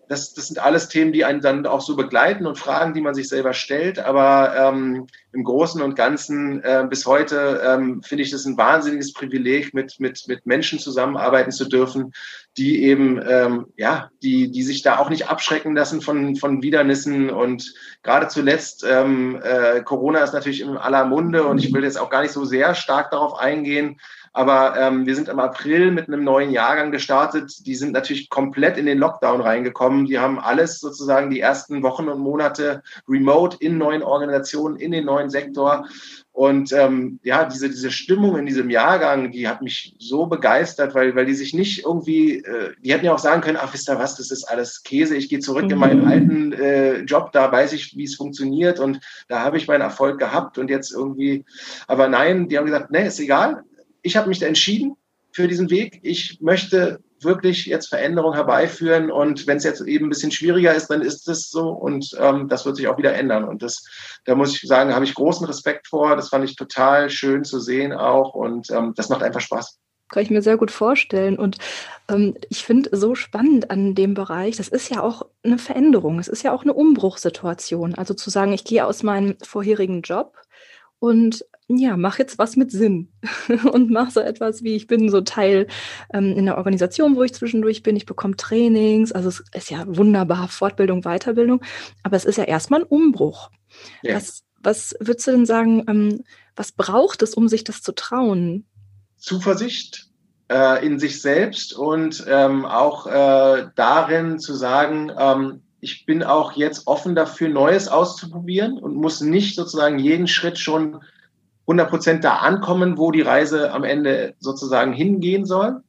Das, das sind alles Themen, die einen dann auch so begleiten und Fragen, die man sich selber stellt. Aber ähm, im Großen und Ganzen äh, bis heute ähm, finde ich das ein wahnsinniges Privileg, mit, mit, mit Menschen zusammenarbeiten zu dürfen, die eben, ähm, ja, die, die sich da auch nicht abschrecken lassen von, von Widernissen. Und gerade zuletzt, ähm, äh, Corona ist natürlich in aller Munde und ich will jetzt auch gar nicht so sehr stark darauf eingehen. Aber ähm, wir sind im April mit einem neuen Jahrgang gestartet. Die sind natürlich komplett in den Lockdown reingekommen. Die haben alles sozusagen die ersten Wochen und Monate remote in neuen Organisationen, in den neuen Sektor. Und ähm, ja, diese, diese Stimmung in diesem Jahrgang, die hat mich so begeistert, weil, weil die sich nicht irgendwie, äh, die hätten ja auch sagen können, ach, wisst ihr was, das ist alles Käse, ich gehe zurück mhm. in meinen mhm. alten äh, Job, da weiß ich, wie es funktioniert und da habe ich meinen Erfolg gehabt und jetzt irgendwie, aber nein, die haben gesagt, nee, ist egal, ich habe mich entschieden für diesen Weg. Ich möchte wirklich jetzt Veränderungen herbeiführen und wenn es jetzt eben ein bisschen schwieriger ist, dann ist es so und ähm, das wird sich auch wieder ändern. Und das, da muss ich sagen, habe ich großen Respekt vor. Das fand ich total schön zu sehen auch und ähm, das macht einfach Spaß. Kann ich mir sehr gut vorstellen. Und ähm, ich finde so spannend an dem Bereich, das ist ja auch eine Veränderung, es ist ja auch eine Umbruchssituation. Also zu sagen, ich gehe aus meinem vorherigen Job und ja, mach jetzt was mit Sinn <laughs> und mach so etwas wie, ich bin so Teil ähm, in der Organisation, wo ich zwischendurch bin, ich bekomme Trainings, also es ist ja wunderbar, Fortbildung, Weiterbildung, aber es ist ja erstmal ein Umbruch. Ja. Was, was würdest du denn sagen, ähm, was braucht es, um sich das zu trauen? Zuversicht äh, in sich selbst und ähm, auch äh, darin zu sagen, ähm, ich bin auch jetzt offen dafür, Neues auszuprobieren und muss nicht sozusagen jeden Schritt schon 100 Prozent da ankommen, wo die Reise am Ende sozusagen hingehen soll.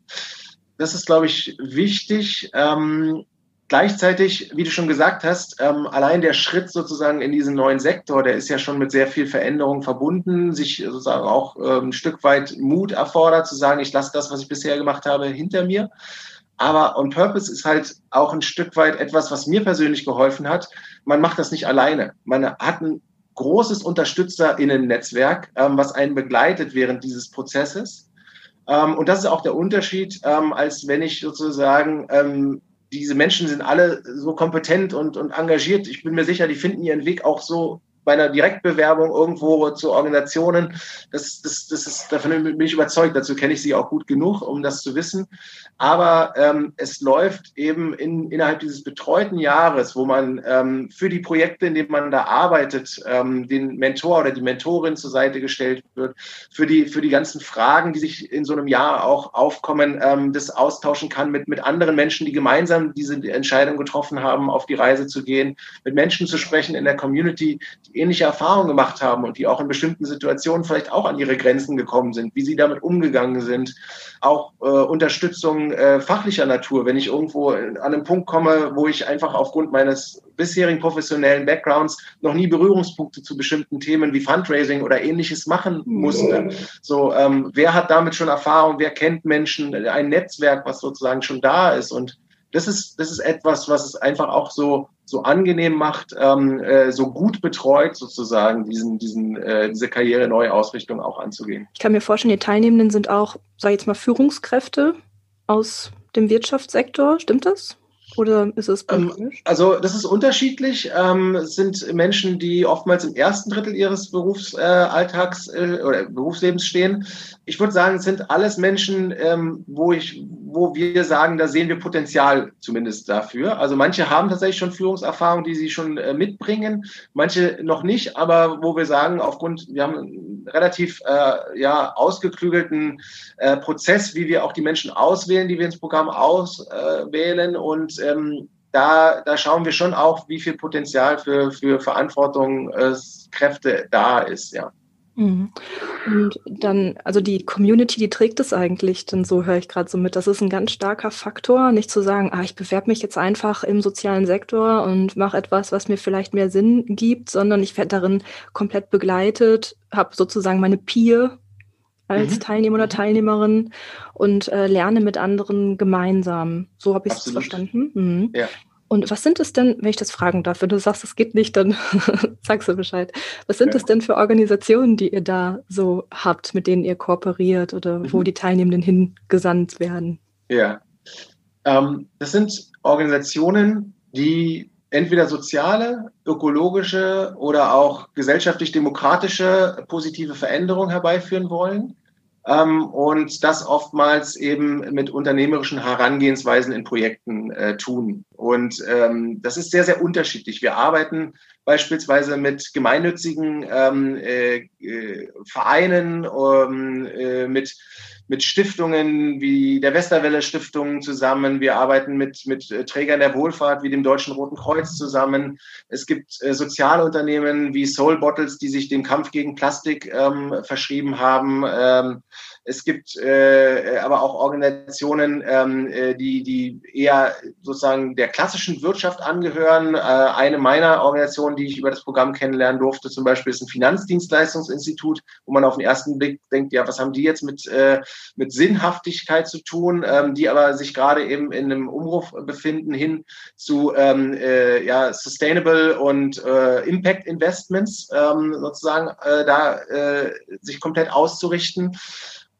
Das ist, glaube ich, wichtig. Ähm, gleichzeitig, wie du schon gesagt hast, ähm, allein der Schritt sozusagen in diesen neuen Sektor, der ist ja schon mit sehr viel Veränderung verbunden, sich sozusagen auch ähm, ein Stück weit Mut erfordert, zu sagen, ich lasse das, was ich bisher gemacht habe, hinter mir. Aber On Purpose ist halt auch ein Stück weit etwas, was mir persönlich geholfen hat. Man macht das nicht alleine. Man hat ein großes UnterstützerInnen-Netzwerk, ähm, was einen begleitet während dieses Prozesses. Ähm, und das ist auch der Unterschied, ähm, als wenn ich sozusagen, ähm, diese Menschen sind alle so kompetent und, und engagiert. Ich bin mir sicher, die finden ihren Weg auch so bei einer Direktbewerbung irgendwo zu Organisationen. Das, das, das ist, davon bin ich überzeugt. Dazu kenne ich sie auch gut genug, um das zu wissen. Aber ähm, es läuft eben in, innerhalb dieses betreuten Jahres, wo man ähm, für die Projekte, in denen man da arbeitet, ähm, den Mentor oder die Mentorin zur Seite gestellt wird, für die, für die ganzen Fragen, die sich in so einem Jahr auch aufkommen, ähm, das austauschen kann mit, mit anderen Menschen, die gemeinsam diese Entscheidung getroffen haben, auf die Reise zu gehen, mit Menschen zu sprechen in der Community, die ähnliche Erfahrungen gemacht haben und die auch in bestimmten Situationen vielleicht auch an ihre Grenzen gekommen sind, wie sie damit umgegangen sind, auch äh, Unterstützung äh, fachlicher Natur, wenn ich irgendwo an einen Punkt komme, wo ich einfach aufgrund meines bisherigen professionellen Backgrounds noch nie Berührungspunkte zu bestimmten Themen wie Fundraising oder ähnliches machen musste. So, ähm, wer hat damit schon Erfahrung? Wer kennt Menschen? Ein Netzwerk, was sozusagen schon da ist und das ist, das ist etwas, was es einfach auch so, so angenehm macht, ähm, äh, so gut betreut sozusagen, diesen, diesen, äh, diese Karriere-Neuausrichtung auch anzugehen. Ich kann mir vorstellen, die Teilnehmenden sind auch, sag ich jetzt mal, Führungskräfte aus dem Wirtschaftssektor, stimmt das? Oder ist es ähm, Also das ist unterschiedlich. Ähm, es sind Menschen, die oftmals im ersten Drittel ihres Berufsalltags äh, äh, oder Berufslebens stehen. Ich würde sagen, es sind alles Menschen, ähm, wo ich, wo wir sagen, da sehen wir Potenzial zumindest dafür. Also manche haben tatsächlich schon Führungserfahrung, die sie schon äh, mitbringen, manche noch nicht, aber wo wir sagen, aufgrund, wir haben einen relativ ja, ausgeklügelten Prozess, wie wir auch die Menschen auswählen, die wir ins Programm auswählen äh, und ähm, da, da schauen wir schon auch, wie viel Potenzial für, für Verantwortungskräfte äh, da ist, ja. Mhm. Und dann, also die Community, die trägt es eigentlich, denn so höre ich gerade so mit. Das ist ein ganz starker Faktor, nicht zu sagen, ah, ich bewerbe mich jetzt einfach im sozialen Sektor und mache etwas, was mir vielleicht mehr Sinn gibt, sondern ich werde darin komplett begleitet, habe sozusagen meine Peer als mhm. Teilnehmer oder Teilnehmerin und äh, lerne mit anderen gemeinsam. So habe ich es verstanden. Mhm. Ja. Und was sind es denn, wenn ich das fragen darf, wenn du sagst, es geht nicht, dann <laughs> sagst du Bescheid. Was sind ja. es denn für Organisationen, die ihr da so habt, mit denen ihr kooperiert oder mhm. wo die Teilnehmenden hingesandt werden? Ja, ähm, das sind Organisationen, die entweder soziale, ökologische oder auch gesellschaftlich-demokratische positive Veränderungen herbeiführen wollen ähm, und das oftmals eben mit unternehmerischen Herangehensweisen in Projekten äh, tun. Und ähm, das ist sehr, sehr unterschiedlich. Wir arbeiten beispielsweise mit gemeinnützigen ähm, äh, äh Vereinen, ähm, äh, mit mit Stiftungen wie der Westerwelle Stiftung zusammen. Wir arbeiten mit, mit äh, Trägern der Wohlfahrt wie dem Deutschen Roten Kreuz zusammen. Es gibt äh, Sozialunternehmen wie Soul Bottles, die sich dem Kampf gegen Plastik ähm, verschrieben haben. Ähm, es gibt äh, aber auch Organisationen, ähm, äh, die, die eher sozusagen der klassischen Wirtschaft angehören. Äh, eine meiner Organisationen, die ich über das Programm kennenlernen durfte, zum Beispiel ist ein Finanzdienstleistungsinstitut, wo man auf den ersten Blick denkt, ja, was haben die jetzt mit, äh, mit Sinnhaftigkeit zu tun, ähm, die aber sich gerade eben in einem Umruf befinden hin zu ähm, äh, ja, Sustainable und äh, Impact Investments ähm, sozusagen äh, da äh, sich komplett auszurichten.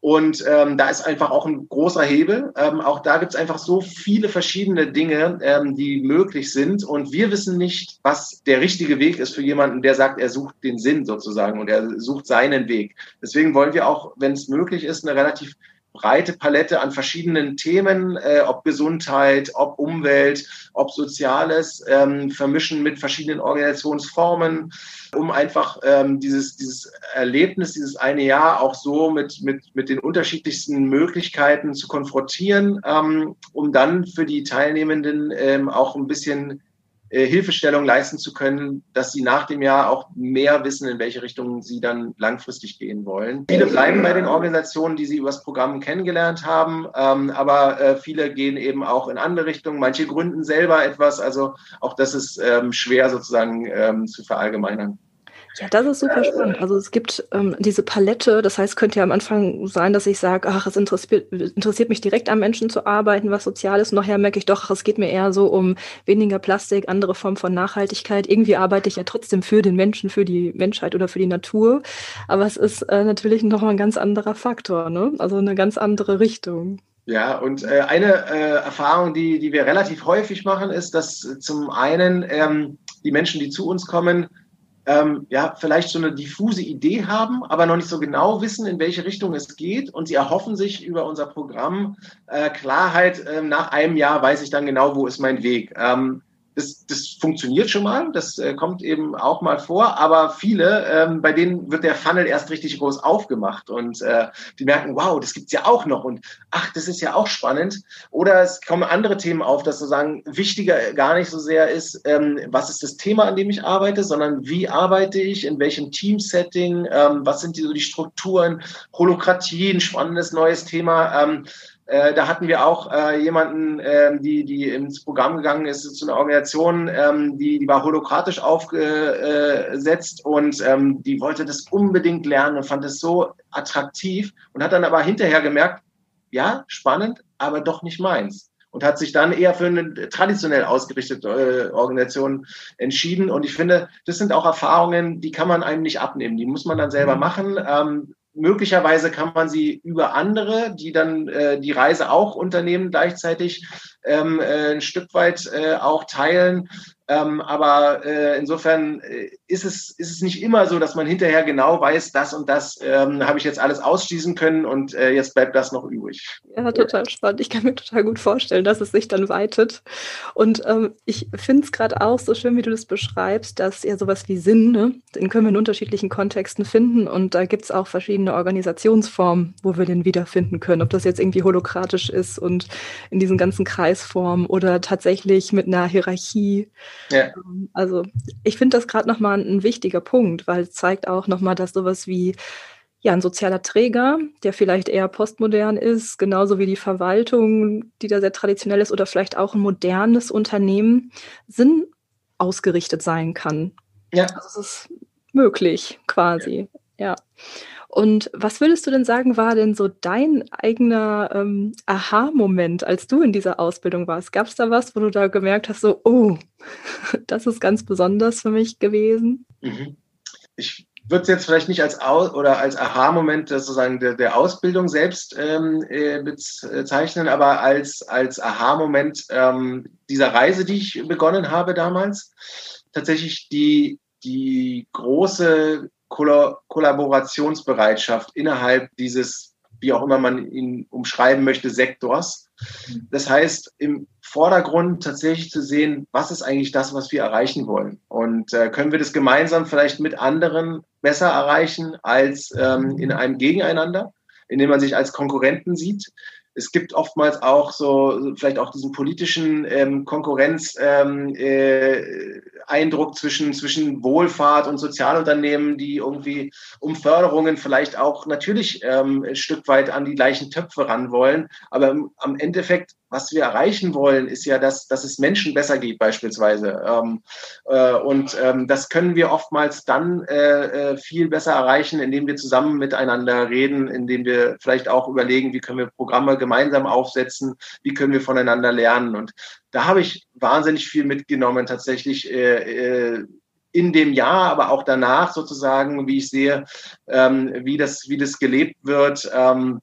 Und ähm, da ist einfach auch ein großer Hebel. Ähm, auch da gibt es einfach so viele verschiedene Dinge, ähm, die möglich sind. Und wir wissen nicht, was der richtige Weg ist für jemanden, der sagt, er sucht den Sinn sozusagen und er sucht seinen Weg. Deswegen wollen wir auch, wenn es möglich ist, eine relativ breite Palette an verschiedenen Themen, äh, ob Gesundheit, ob Umwelt, ob Soziales, ähm, vermischen mit verschiedenen Organisationsformen, um einfach ähm, dieses, dieses Erlebnis, dieses eine Jahr auch so mit, mit, mit den unterschiedlichsten Möglichkeiten zu konfrontieren, ähm, um dann für die Teilnehmenden ähm, auch ein bisschen Hilfestellung leisten zu können, dass sie nach dem Jahr auch mehr wissen, in welche Richtung sie dann langfristig gehen wollen. Viele bleiben bei den Organisationen, die sie übers Programm kennengelernt haben, ähm, aber äh, viele gehen eben auch in andere Richtungen. Manche gründen selber etwas, also auch das ist ähm, schwer sozusagen ähm, zu verallgemeinern. Ja, das ist super spannend. Also es gibt ähm, diese Palette, das heißt, könnte ja am Anfang sein, dass ich sage, ach, es interessiert, interessiert mich direkt am Menschen zu arbeiten, was Soziales. Nachher merke ich doch, ach, es geht mir eher so um weniger Plastik, andere Formen von Nachhaltigkeit. Irgendwie arbeite ich ja trotzdem für den Menschen, für die Menschheit oder für die Natur. Aber es ist äh, natürlich noch mal ein ganz anderer Faktor, ne? Also eine ganz andere Richtung. Ja, und äh, eine äh, Erfahrung, die, die wir relativ häufig machen, ist, dass zum einen ähm, die Menschen, die zu uns kommen, ähm, ja, vielleicht so eine diffuse Idee haben, aber noch nicht so genau wissen, in welche Richtung es geht. Und sie erhoffen sich über unser Programm äh, Klarheit. Äh, nach einem Jahr weiß ich dann genau, wo ist mein Weg. Ähm, das, das funktioniert schon mal, das äh, kommt eben auch mal vor, aber viele, ähm, bei denen wird der Funnel erst richtig groß aufgemacht und äh, die merken, wow, das gibt's ja auch noch und ach, das ist ja auch spannend. Oder es kommen andere Themen auf, dass sozusagen wichtiger gar nicht so sehr ist, ähm, was ist das Thema, an dem ich arbeite, sondern wie arbeite ich, in welchem Teamsetting, ähm, was sind die, so die Strukturen, Holokratie, ein spannendes neues Thema. Ähm, äh, da hatten wir auch äh, jemanden, äh, die, die ins Programm gegangen ist, zu einer Organisation, ähm, die, die war holokratisch aufgesetzt und ähm, die wollte das unbedingt lernen und fand es so attraktiv und hat dann aber hinterher gemerkt, ja, spannend, aber doch nicht meins. Und hat sich dann eher für eine traditionell ausgerichtete äh, Organisation entschieden. Und ich finde, das sind auch Erfahrungen, die kann man einem nicht abnehmen. Die muss man dann selber mhm. machen. Ähm, möglicherweise kann man sie über andere, die dann äh, die Reise auch unternehmen, gleichzeitig ähm, äh, ein Stück weit äh, auch teilen. Ähm, aber äh, insofern äh, ist, es, ist es nicht immer so, dass man hinterher genau weiß, das und das ähm, habe ich jetzt alles ausschließen können und äh, jetzt bleibt das noch übrig. Ja, total spannend. Ich kann mir total gut vorstellen, dass es sich dann weitet. Und ähm, ich finde es gerade auch so schön, wie du das beschreibst, dass ja sowas wie Sinn, ne, den können wir in unterschiedlichen Kontexten finden und da gibt es auch verschiedene Organisationsformen, wo wir den wiederfinden können. Ob das jetzt irgendwie holokratisch ist und in diesen ganzen Kreisformen oder tatsächlich mit einer Hierarchie ja. Ähm, also ich finde das gerade nochmal ein wichtiger Punkt, weil es zeigt auch nochmal, dass sowas wie ja, ein sozialer Träger, der vielleicht eher postmodern ist, genauso wie die Verwaltung, die da sehr traditionell ist, oder vielleicht auch ein modernes Unternehmen, Sinn ausgerichtet sein kann. Ja. Also es ist möglich, quasi. Ja. ja. Und was würdest du denn sagen, war denn so dein eigener ähm, Aha-Moment, als du in dieser Ausbildung warst? Gab es da was, wo du da gemerkt hast, so, oh, <laughs> das ist ganz besonders für mich gewesen? Mhm. Ich würde es jetzt vielleicht nicht als als Aha-Moment sozusagen der, der Ausbildung selbst ähm, äh, bezeichnen, aber als, als Aha-Moment ähm, dieser Reise, die ich begonnen habe damals. Tatsächlich die, die große Kollaborationsbereitschaft innerhalb dieses, wie auch immer man ihn umschreiben möchte, Sektors. Das heißt, im Vordergrund tatsächlich zu sehen, was ist eigentlich das, was wir erreichen wollen? Und äh, können wir das gemeinsam vielleicht mit anderen besser erreichen als ähm, in einem Gegeneinander, indem man sich als Konkurrenten sieht? Es gibt oftmals auch so vielleicht auch diesen politischen ähm, Konkurrenz ähm, äh, zwischen, zwischen Wohlfahrt und Sozialunternehmen, die irgendwie um Förderungen vielleicht auch natürlich ähm, ein Stück weit an die gleichen Töpfe ran wollen. Aber im, am Endeffekt, was wir erreichen wollen, ist ja, dass, dass es Menschen besser geht beispielsweise. Ähm, äh, und ähm, das können wir oftmals dann äh, äh, viel besser erreichen, indem wir zusammen miteinander reden, indem wir vielleicht auch überlegen, wie können wir Programme gemeinsam aufsetzen, wie können wir voneinander lernen. Und da habe ich wahnsinnig viel mitgenommen, tatsächlich äh, äh, in dem Jahr, aber auch danach sozusagen, wie ich sehe, ähm, wie, das, wie das gelebt wird. Ähm,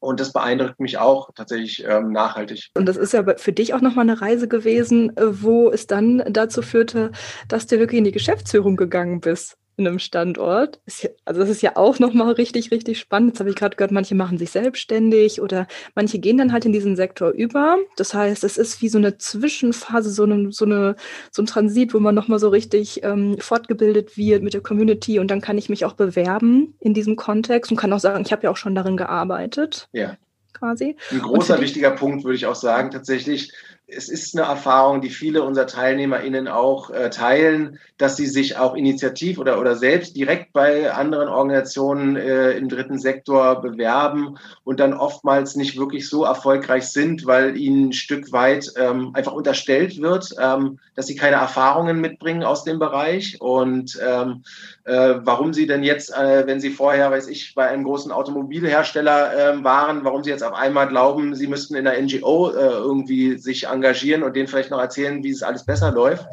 und das beeindruckt mich auch tatsächlich ähm, nachhaltig. Und das ist ja für dich auch nochmal eine Reise gewesen, äh, wo es dann dazu führte, dass du wirklich in die Geschäftsführung gegangen bist in einem Standort. also das ist ja auch nochmal richtig, richtig spannend. Jetzt habe ich gerade gehört, manche machen sich selbstständig oder manche gehen dann halt in diesen Sektor über. Das heißt, es ist wie so eine Zwischenphase, so, eine, so, eine, so ein Transit, wo man nochmal so richtig ähm, fortgebildet wird mit der Community und dann kann ich mich auch bewerben in diesem Kontext und kann auch sagen, ich habe ja auch schon darin gearbeitet. Ja. Quasi. Ein großer, wichtiger Punkt würde ich auch sagen, tatsächlich, es ist eine Erfahrung, die viele unserer TeilnehmerInnen auch äh, teilen, dass sie sich auch initiativ oder, oder selbst direkt bei anderen Organisationen äh, im dritten Sektor bewerben und dann oftmals nicht wirklich so erfolgreich sind, weil ihnen ein Stück weit ähm, einfach unterstellt wird, ähm, dass sie keine Erfahrungen mitbringen aus dem Bereich. Und ähm, äh, warum sie denn jetzt, äh, wenn sie vorher, weiß ich, bei einem großen Automobilhersteller äh, waren, warum sie jetzt auf einmal glauben, sie müssten in der NGO äh, irgendwie sich engagieren und denen vielleicht noch erzählen, wie es alles besser läuft.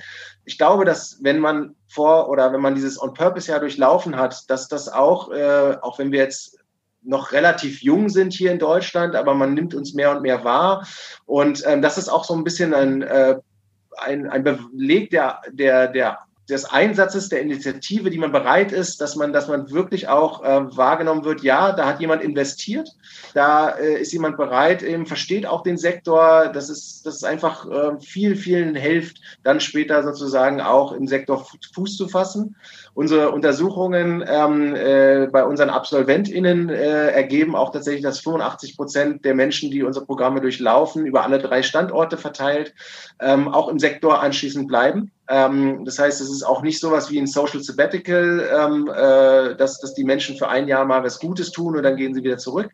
Ich glaube, dass wenn man vor oder wenn man dieses On-Purpose-Jahr durchlaufen hat, dass das auch, äh, auch wenn wir jetzt noch relativ jung sind hier in Deutschland, aber man nimmt uns mehr und mehr wahr. Und ähm, das ist auch so ein bisschen ein, äh, ein, ein Beleg der, der, der des Einsatzes, der Initiative, die man bereit ist, dass man, dass man wirklich auch äh, wahrgenommen wird, ja, da hat jemand investiert, da äh, ist jemand bereit, eben versteht auch den Sektor, das ist, das ist einfach äh, viel, vielen hilft, dann später sozusagen auch im Sektor Fuß zu fassen. Unsere Untersuchungen ähm, äh, bei unseren AbsolventInnen äh, ergeben auch tatsächlich, dass 85 Prozent der Menschen, die unsere Programme durchlaufen, über alle drei Standorte verteilt, ähm, auch im Sektor anschließend bleiben. Ähm, das heißt, es ist auch nicht sowas wie ein Social Sabbatical, ähm, äh, dass, dass die Menschen für ein Jahr mal was Gutes tun und dann gehen sie wieder zurück,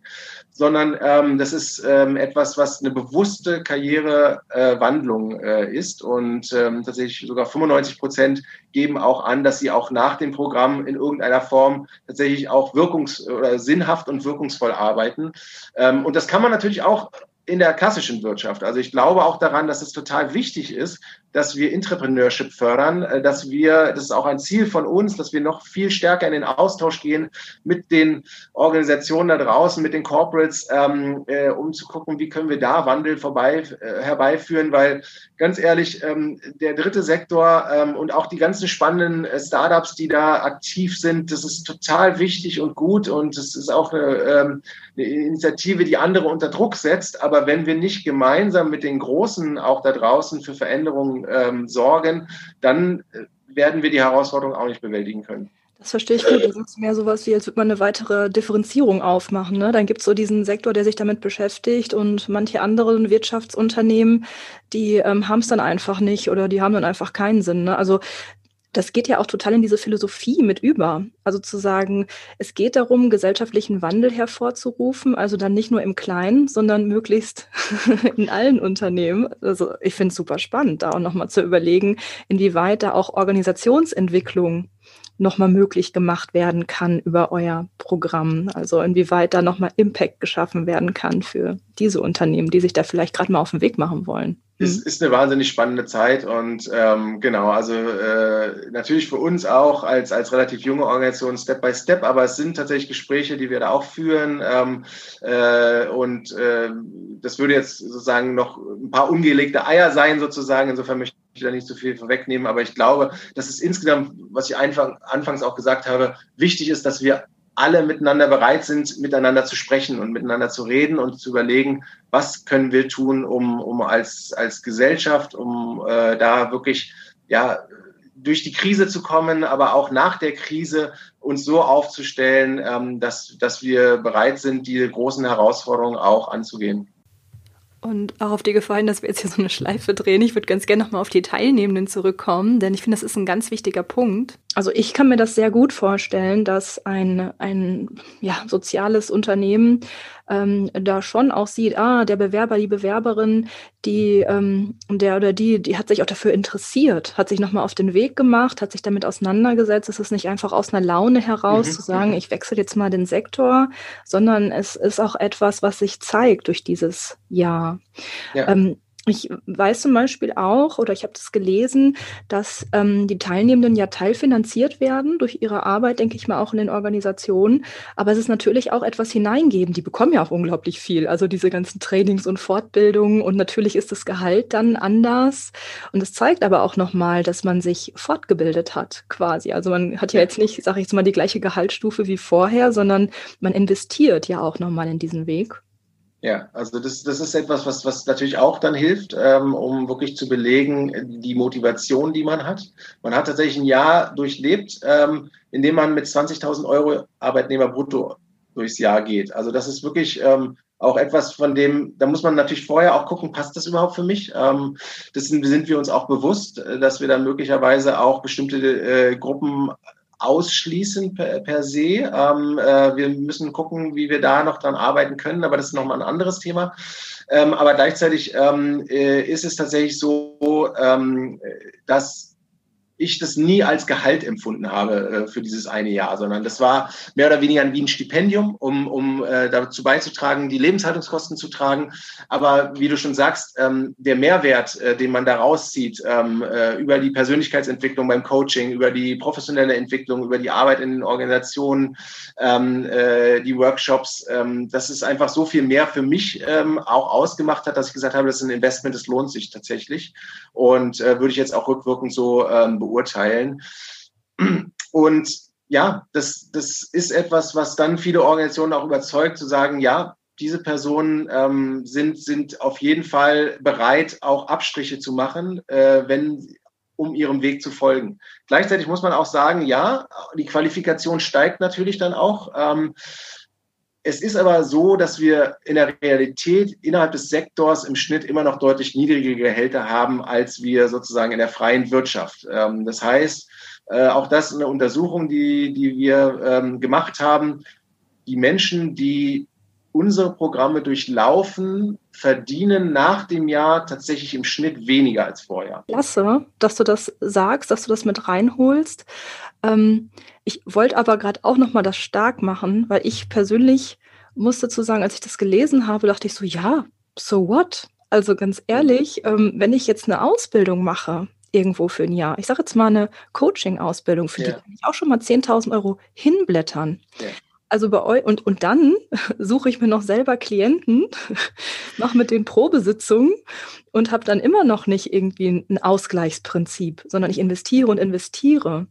sondern ähm, das ist ähm, etwas, was eine bewusste Karrierewandlung äh, äh, ist und ähm, tatsächlich sogar 95 Prozent geben auch an, dass sie auch nach dem Programm in irgendeiner Form tatsächlich auch wirkungs- oder sinnhaft und wirkungsvoll arbeiten. Ähm, und das kann man natürlich auch in der klassischen Wirtschaft. Also ich glaube auch daran, dass es total wichtig ist, dass wir Entrepreneurship fördern, äh, dass wir, das ist auch ein Ziel von uns, dass wir noch viel stärker in den Austausch gehen mit den Organisationen da draußen, mit den Corporates, ähm, äh, um zu gucken, wie können wir da Wandel vorbei äh, herbeiführen, weil ganz ehrlich, ähm, der dritte Sektor ähm, und auch die ganzen spannenden äh, Startups, die da aktiv sind, das ist total wichtig und gut und es ist auch eine, ähm, eine Initiative, die andere unter Druck setzt. Aber wenn wir nicht gemeinsam mit den Großen auch da draußen für Veränderungen ähm, sorgen, dann äh, werden wir die Herausforderung auch nicht bewältigen können. Das verstehe ich gut. Das ist mehr sowas wie, als würde man eine weitere Differenzierung aufmachen. Ne? Dann gibt es so diesen Sektor, der sich damit beschäftigt und manche anderen Wirtschaftsunternehmen, die ähm, haben es dann einfach nicht oder die haben dann einfach keinen Sinn. Ne? Also das geht ja auch total in diese Philosophie mit über. Also zu sagen, es geht darum, gesellschaftlichen Wandel hervorzurufen, also dann nicht nur im Kleinen, sondern möglichst <laughs> in allen Unternehmen. Also ich finde es super spannend, da auch nochmal zu überlegen, inwieweit da auch Organisationsentwicklung nochmal möglich gemacht werden kann über euer Programm. Also inwieweit da nochmal Impact geschaffen werden kann für diese Unternehmen, die sich da vielleicht gerade mal auf den Weg machen wollen. Es mhm. ist eine wahnsinnig spannende Zeit und ähm, genau, also äh, natürlich für uns auch als, als relativ junge Organisation Step by Step, aber es sind tatsächlich Gespräche, die wir da auch führen ähm, äh, und äh, das würde jetzt sozusagen noch ein paar ungelegte Eier sein sozusagen, insofern möchte ich da nicht so viel vorwegnehmen, aber ich glaube, dass es insgesamt, was ich einfach anfangs auch gesagt habe, wichtig ist, dass wir alle miteinander bereit sind, miteinander zu sprechen und miteinander zu reden und zu überlegen, was können wir tun, um, um als, als Gesellschaft, um äh, da wirklich ja, durch die Krise zu kommen, aber auch nach der Krise uns so aufzustellen, ähm, dass, dass wir bereit sind, die großen Herausforderungen auch anzugehen. Und auch auf die Gefallen, dass wir jetzt hier so eine Schleife drehen. Ich würde ganz gerne nochmal auf die Teilnehmenden zurückkommen, denn ich finde, das ist ein ganz wichtiger Punkt. Also ich kann mir das sehr gut vorstellen, dass ein, ein ja, soziales Unternehmen ähm, da schon auch sieht, ah, der Bewerber, die Bewerberin, die, ähm, der oder die, die hat sich auch dafür interessiert, hat sich nochmal auf den Weg gemacht, hat sich damit auseinandergesetzt. Es ist nicht einfach aus einer Laune heraus mhm. zu sagen, ich wechsle jetzt mal den Sektor, sondern es ist auch etwas, was sich zeigt durch dieses Jahr. Ja. Ähm, ich weiß zum Beispiel auch, oder ich habe das gelesen, dass ähm, die Teilnehmenden ja teilfinanziert werden durch ihre Arbeit, denke ich mal, auch in den Organisationen. Aber es ist natürlich auch etwas hineingeben. Die bekommen ja auch unglaublich viel. Also diese ganzen Trainings und Fortbildungen. Und natürlich ist das Gehalt dann anders. Und es zeigt aber auch nochmal, dass man sich fortgebildet hat, quasi. Also man hat ja jetzt nicht, sage ich jetzt mal, die gleiche Gehaltsstufe wie vorher, sondern man investiert ja auch nochmal in diesen Weg. Ja, also das, das ist etwas, was, was natürlich auch dann hilft, ähm, um wirklich zu belegen, die Motivation, die man hat. Man hat tatsächlich ein Jahr durchlebt, ähm, in dem man mit 20.000 Euro Arbeitnehmer brutto durchs Jahr geht. Also das ist wirklich ähm, auch etwas, von dem, da muss man natürlich vorher auch gucken, passt das überhaupt für mich? Ähm, das sind, sind wir uns auch bewusst, äh, dass wir dann möglicherweise auch bestimmte äh, Gruppen ausschließen per, per se. Ähm, äh, wir müssen gucken, wie wir da noch dran arbeiten können, aber das ist nochmal ein anderes Thema. Ähm, aber gleichzeitig ähm, äh, ist es tatsächlich so, ähm, dass ich das nie als Gehalt empfunden habe äh, für dieses eine Jahr, sondern das war mehr oder weniger wie ein Stipendium, um, um äh, dazu beizutragen, die Lebenshaltungskosten zu tragen. Aber wie du schon sagst, ähm, der Mehrwert, äh, den man da rauszieht, ähm, äh, über die Persönlichkeitsentwicklung beim Coaching, über die professionelle Entwicklung, über die Arbeit in den Organisationen, ähm, äh, die Workshops, ähm, das ist einfach so viel mehr für mich ähm, auch ausgemacht hat, dass ich gesagt habe, das ist ein Investment, das lohnt sich tatsächlich. Und äh, würde ich jetzt auch rückwirkend so ähm, beurteilen. Und ja, das, das ist etwas, was dann viele Organisationen auch überzeugt, zu sagen, ja, diese Personen ähm, sind, sind auf jeden Fall bereit, auch Abstriche zu machen, äh, wenn um ihrem Weg zu folgen. Gleichzeitig muss man auch sagen, ja, die Qualifikation steigt natürlich dann auch. Ähm, es ist aber so, dass wir in der Realität innerhalb des Sektors im Schnitt immer noch deutlich niedrigere Gehälter haben, als wir sozusagen in der freien Wirtschaft. Ähm, das heißt, äh, auch das ist eine Untersuchung, die, die wir ähm, gemacht haben. Die Menschen, die unsere Programme durchlaufen, verdienen nach dem Jahr tatsächlich im Schnitt weniger als vorher. Klasse, dass du das sagst, dass du das mit reinholst. Ähm, ich wollte aber gerade auch noch mal das stark machen, weil ich persönlich muss dazu sagen, als ich das gelesen habe, dachte ich so, ja, so what? Also ganz ehrlich, ähm, wenn ich jetzt eine Ausbildung mache, irgendwo für ein Jahr, ich sage jetzt mal eine Coaching-Ausbildung, für ja. die kann ich auch schon mal 10.000 Euro hinblättern. Ja. Also bei euch, und, und dann <laughs> suche ich mir noch selber Klienten, <laughs> mache mit den Probesitzungen und habe dann immer noch nicht irgendwie ein Ausgleichsprinzip, sondern ich investiere und investiere.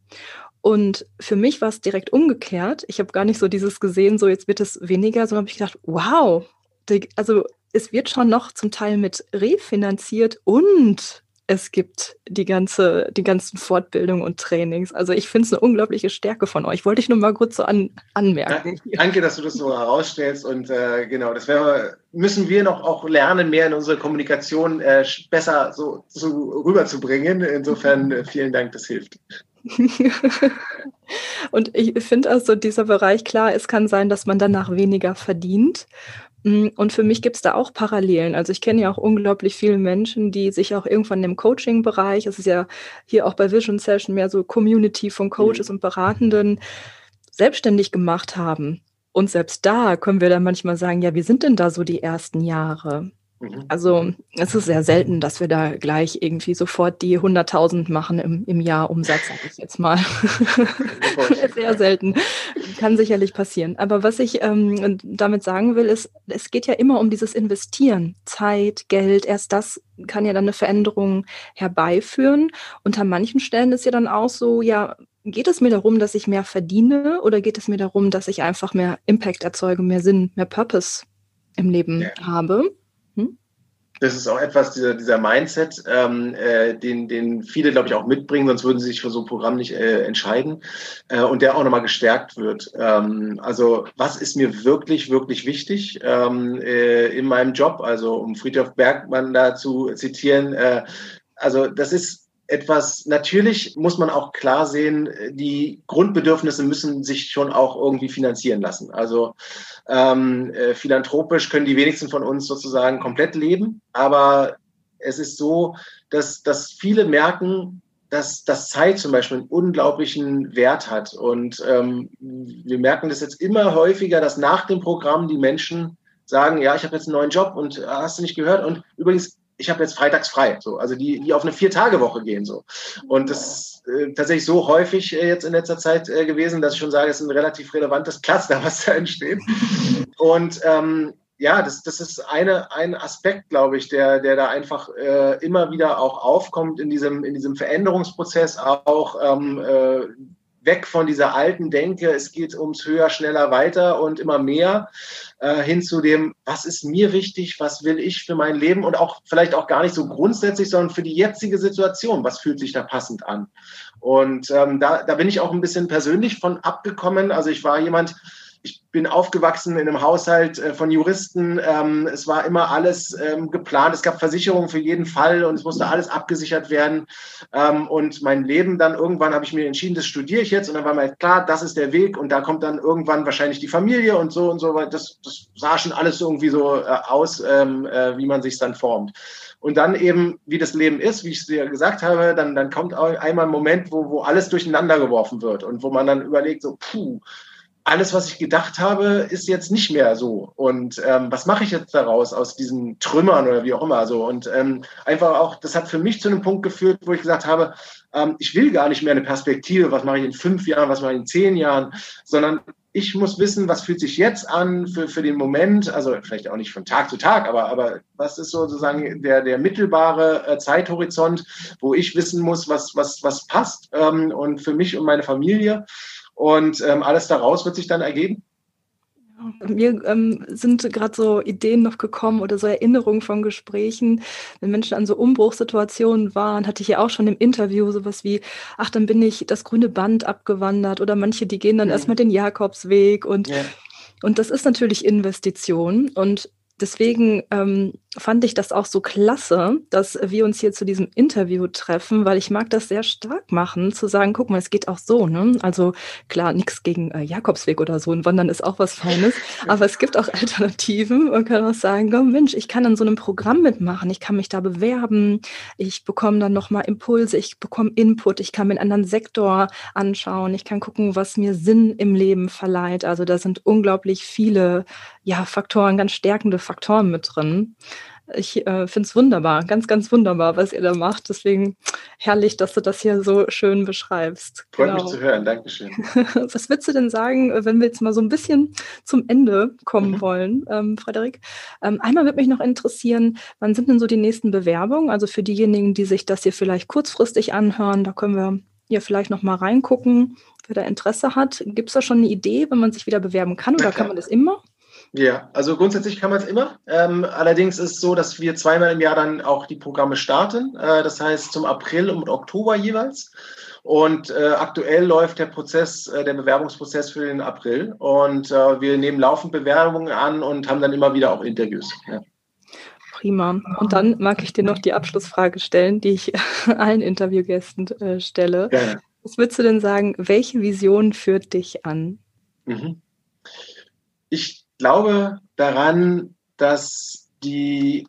Und für mich war es direkt umgekehrt. Ich habe gar nicht so dieses gesehen, so jetzt wird es weniger, sondern habe ich gedacht, wow, also es wird schon noch zum Teil mit refinanziert und es gibt die ganze, die ganzen Fortbildungen und Trainings. Also ich finde es eine unglaubliche Stärke von euch. Wollte ich nur mal kurz so an, anmerken. Danke, dass du das so herausstellst. Und äh, genau, das wir, müssen wir noch auch lernen, mehr in unsere Kommunikation äh, besser so, so rüberzubringen. Insofern äh, vielen Dank, das hilft. <laughs> und ich finde also dieser Bereich klar, es kann sein, dass man danach weniger verdient. Mm, und für mich gibt es da auch Parallelen. Also ich kenne ja auch unglaublich viele Menschen, die sich auch irgendwann im Coaching-Bereich, es ist ja hier auch bei Vision Session mehr so Community von Coaches mhm. und Beratenden, selbstständig gemacht haben. Und selbst da können wir dann manchmal sagen, ja, wie sind denn da so die ersten Jahre? Mhm. Also es ist sehr selten, dass wir da gleich irgendwie sofort die 100.000 machen im, im Jahr Umsatz, sage ich jetzt mal. <laughs> sehr selten. Kann sicherlich passieren. Aber was ich ähm, damit sagen will, ist, es geht ja immer um dieses Investieren. Zeit, Geld, erst das kann ja dann eine Veränderung herbeiführen. Und an manchen Stellen ist ja dann auch so, ja, geht es mir darum, dass ich mehr verdiene oder geht es mir darum, dass ich einfach mehr Impact erzeuge, mehr Sinn, mehr Purpose im Leben ja. habe? Das ist auch etwas, dieser, dieser Mindset, ähm, äh, den, den viele, glaube ich, auch mitbringen, sonst würden sie sich für so ein Programm nicht äh, entscheiden äh, und der auch nochmal gestärkt wird. Ähm, also was ist mir wirklich, wirklich wichtig ähm, äh, in meinem Job? Also um Friedhof Bergmann da zu zitieren, äh, also das ist etwas, natürlich muss man auch klar sehen, die Grundbedürfnisse müssen sich schon auch irgendwie finanzieren lassen. Also ähm, äh, philanthropisch können die wenigsten von uns sozusagen komplett leben, aber es ist so, dass, dass viele merken, dass, dass Zeit zum Beispiel einen unglaublichen Wert hat. Und ähm, wir merken das jetzt immer häufiger, dass nach dem Programm die Menschen sagen, ja, ich habe jetzt einen neuen Job und äh, hast du nicht gehört? Und übrigens, ich habe jetzt freitags frei, so, also die, die auf eine Vier-Tage-Woche gehen, so. Und das ist äh, tatsächlich so häufig äh, jetzt in letzter Zeit äh, gewesen, dass ich schon sage, es ist ein relativ relevantes Cluster, <laughs> was da entsteht. Und ähm, ja, das, das ist eine, ein Aspekt, glaube ich, der, der da einfach äh, immer wieder auch aufkommt in diesem, in diesem Veränderungsprozess, auch ähm, äh, weg von dieser alten Denke, es geht ums höher, schneller, weiter und immer mehr, äh, hin zu dem, was ist mir wichtig, was will ich für mein Leben und auch vielleicht auch gar nicht so grundsätzlich, sondern für die jetzige Situation, was fühlt sich da passend an. Und ähm, da, da bin ich auch ein bisschen persönlich von abgekommen. Also ich war jemand, ich bin aufgewachsen in einem Haushalt äh, von Juristen. Ähm, es war immer alles ähm, geplant. Es gab Versicherungen für jeden Fall und es musste alles abgesichert werden. Ähm, und mein Leben dann irgendwann habe ich mir entschieden, das studiere ich jetzt. Und dann war mir klar, das ist der Weg. Und da kommt dann irgendwann wahrscheinlich die Familie und so und so. Das, das sah schon alles irgendwie so äh, aus, äh, wie man sich dann formt. Und dann eben, wie das Leben ist, wie ich es dir gesagt habe, dann, dann kommt einmal ein Moment, wo, wo alles durcheinander geworfen wird und wo man dann überlegt, so, puh, alles, was ich gedacht habe, ist jetzt nicht mehr so. Und ähm, was mache ich jetzt daraus, aus diesen Trümmern oder wie auch immer so? Und ähm, einfach auch, das hat für mich zu einem Punkt geführt, wo ich gesagt habe, ähm, ich will gar nicht mehr eine Perspektive, was mache ich in fünf Jahren, was mache ich in zehn Jahren, sondern ich muss wissen, was fühlt sich jetzt an für, für den Moment, also vielleicht auch nicht von Tag zu Tag, aber, aber was ist sozusagen der, der mittelbare äh, Zeithorizont, wo ich wissen muss, was, was, was passt ähm, und für mich und meine Familie. Und ähm, alles daraus wird sich dann ergeben. Mir ähm, sind gerade so Ideen noch gekommen oder so Erinnerungen von Gesprächen, wenn Menschen an so Umbruchssituationen waren, hatte ich ja auch schon im Interview sowas wie, ach, dann bin ich das grüne Band abgewandert oder manche, die gehen dann mhm. erstmal den Jakobsweg und, ja. und das ist natürlich Investition und deswegen ähm, fand ich das auch so klasse, dass wir uns hier zu diesem Interview treffen, weil ich mag das sehr stark machen, zu sagen, guck mal, es geht auch so. Ne? Also klar, nichts gegen äh, Jakobsweg oder so, ein Wandern ist auch was Feines, <laughs> aber es gibt auch Alternativen. Man kann auch sagen, oh Mensch, ich kann an so einem Programm mitmachen, ich kann mich da bewerben, ich bekomme dann nochmal Impulse, ich bekomme Input, ich kann mir einen anderen Sektor anschauen, ich kann gucken, was mir Sinn im Leben verleiht. Also da sind unglaublich viele ja, Faktoren, ganz stärkende Faktoren mit drin. Ich äh, finde es wunderbar, ganz, ganz wunderbar, was ihr da macht. Deswegen herrlich, dass du das hier so schön beschreibst. Freut genau. mich zu hören, Dankeschön. <laughs> was würdest du denn sagen, wenn wir jetzt mal so ein bisschen zum Ende kommen mhm. wollen, ähm, Frederik? Ähm, einmal würde mich noch interessieren, wann sind denn so die nächsten Bewerbungen? Also für diejenigen, die sich das hier vielleicht kurzfristig anhören, da können wir hier vielleicht noch mal reingucken, wer da Interesse hat. Gibt es da schon eine Idee, wenn man sich wieder bewerben kann oder kann man das <laughs> immer? Ja, also grundsätzlich kann man es immer. Ähm, allerdings ist es so, dass wir zweimal im Jahr dann auch die Programme starten. Äh, das heißt zum April und Oktober jeweils. Und äh, aktuell läuft der Prozess, äh, der Bewerbungsprozess für den April. Und äh, wir nehmen laufend Bewerbungen an und haben dann immer wieder auch Interviews. Ja. Prima. Und dann mag ich dir noch die Abschlussfrage stellen, die ich <laughs> allen Interviewgästen äh, stelle. Ja. Was würdest du denn sagen, welche Vision führt dich an? Mhm. Ich glaube daran, dass die,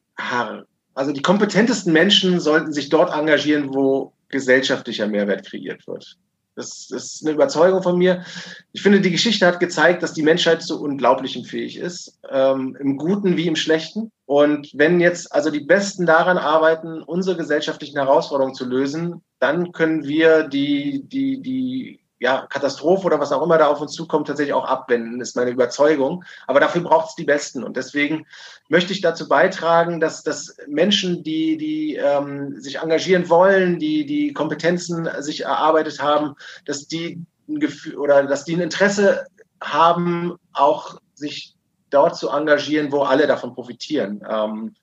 also die kompetentesten Menschen sollten sich dort engagieren, wo gesellschaftlicher Mehrwert kreiert wird. Das, ist eine Überzeugung von mir. Ich finde, die Geschichte hat gezeigt, dass die Menschheit zu Unglaublichem fähig ist, ähm, im Guten wie im Schlechten. Und wenn jetzt also die Besten daran arbeiten, unsere gesellschaftlichen Herausforderungen zu lösen, dann können wir die, die, die ja, Katastrophe oder was auch immer da auf uns zukommt, tatsächlich auch abwenden, ist meine Überzeugung. Aber dafür braucht es die Besten. Und deswegen möchte ich dazu beitragen, dass, dass Menschen, die, die ähm, sich engagieren wollen, die die Kompetenzen sich erarbeitet haben, dass die ein Gefühl oder dass die ein Interesse haben, auch sich dort zu engagieren, wo alle davon profitieren. Ähm,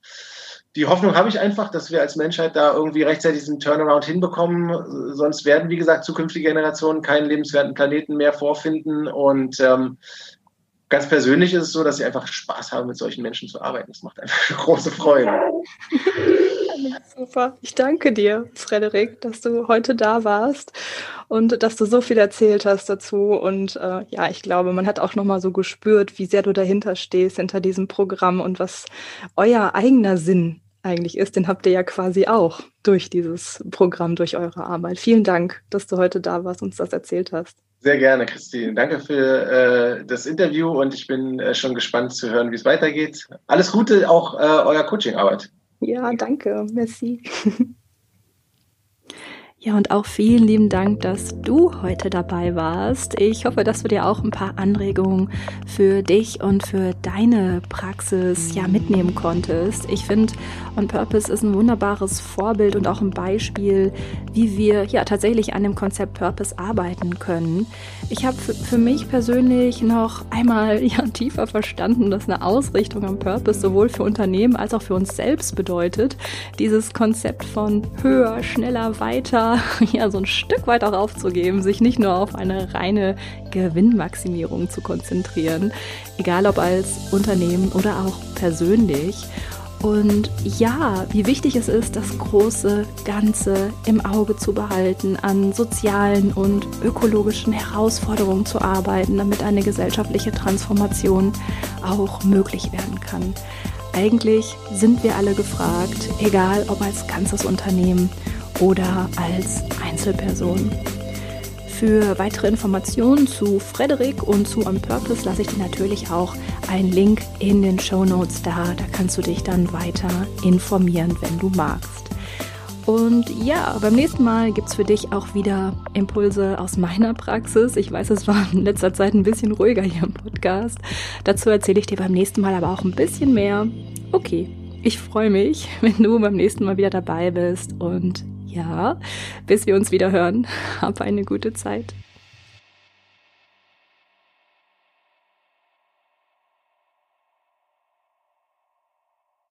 die Hoffnung habe ich einfach, dass wir als Menschheit da irgendwie rechtzeitig diesen Turnaround hinbekommen. Sonst werden, wie gesagt, zukünftige Generationen keinen lebenswerten Planeten mehr vorfinden. Und ähm, ganz persönlich ist es so, dass ich einfach Spaß habe, mit solchen Menschen zu arbeiten. Das macht einfach <laughs> große Freude. Super. Ich danke dir, Frederik, dass du heute da warst und dass du so viel erzählt hast dazu. Und äh, ja, ich glaube, man hat auch nochmal so gespürt, wie sehr du dahinter stehst, hinter diesem Programm und was euer eigener Sinn eigentlich ist, den habt ihr ja quasi auch durch dieses Programm, durch eure Arbeit. Vielen Dank, dass du heute da warst und uns das erzählt hast. Sehr gerne, Christine. Danke für äh, das Interview und ich bin äh, schon gespannt zu hören, wie es weitergeht. Alles Gute, auch äh, euer Coachingarbeit. Ja, danke. Merci. <laughs> Ja, und auch vielen lieben Dank, dass du heute dabei warst. Ich hoffe, dass du dir auch ein paar Anregungen für dich und für deine Praxis ja mitnehmen konntest. Ich finde, On Purpose ist ein wunderbares Vorbild und auch ein Beispiel, wie wir ja tatsächlich an dem Konzept Purpose arbeiten können. Ich habe für mich persönlich noch einmal <laughs> ja tiefer verstanden, dass eine Ausrichtung am Purpose sowohl für Unternehmen als auch für uns selbst bedeutet. Dieses Konzept von höher, schneller, weiter <laughs> ja so ein Stück weit auch aufzugeben, sich nicht nur auf eine reine Gewinnmaximierung zu konzentrieren, egal ob als Unternehmen oder auch persönlich. Und ja, wie wichtig es ist, das große Ganze im Auge zu behalten, an sozialen und ökologischen Herausforderungen zu arbeiten, damit eine gesellschaftliche Transformation auch möglich werden kann. Eigentlich sind wir alle gefragt, egal ob als ganzes Unternehmen oder als Einzelperson. Für weitere Informationen zu Frederik und zu On Purpose lasse ich dir natürlich auch einen Link in den Show Notes da. Da kannst du dich dann weiter informieren, wenn du magst. Und ja, beim nächsten Mal gibt es für dich auch wieder Impulse aus meiner Praxis. Ich weiß, es war in letzter Zeit ein bisschen ruhiger hier im Podcast. Dazu erzähle ich dir beim nächsten Mal aber auch ein bisschen mehr. Okay, ich freue mich, <laughs> wenn du beim nächsten Mal wieder dabei bist und ja, bis wir uns wieder hören. <laughs> Hab eine gute Zeit.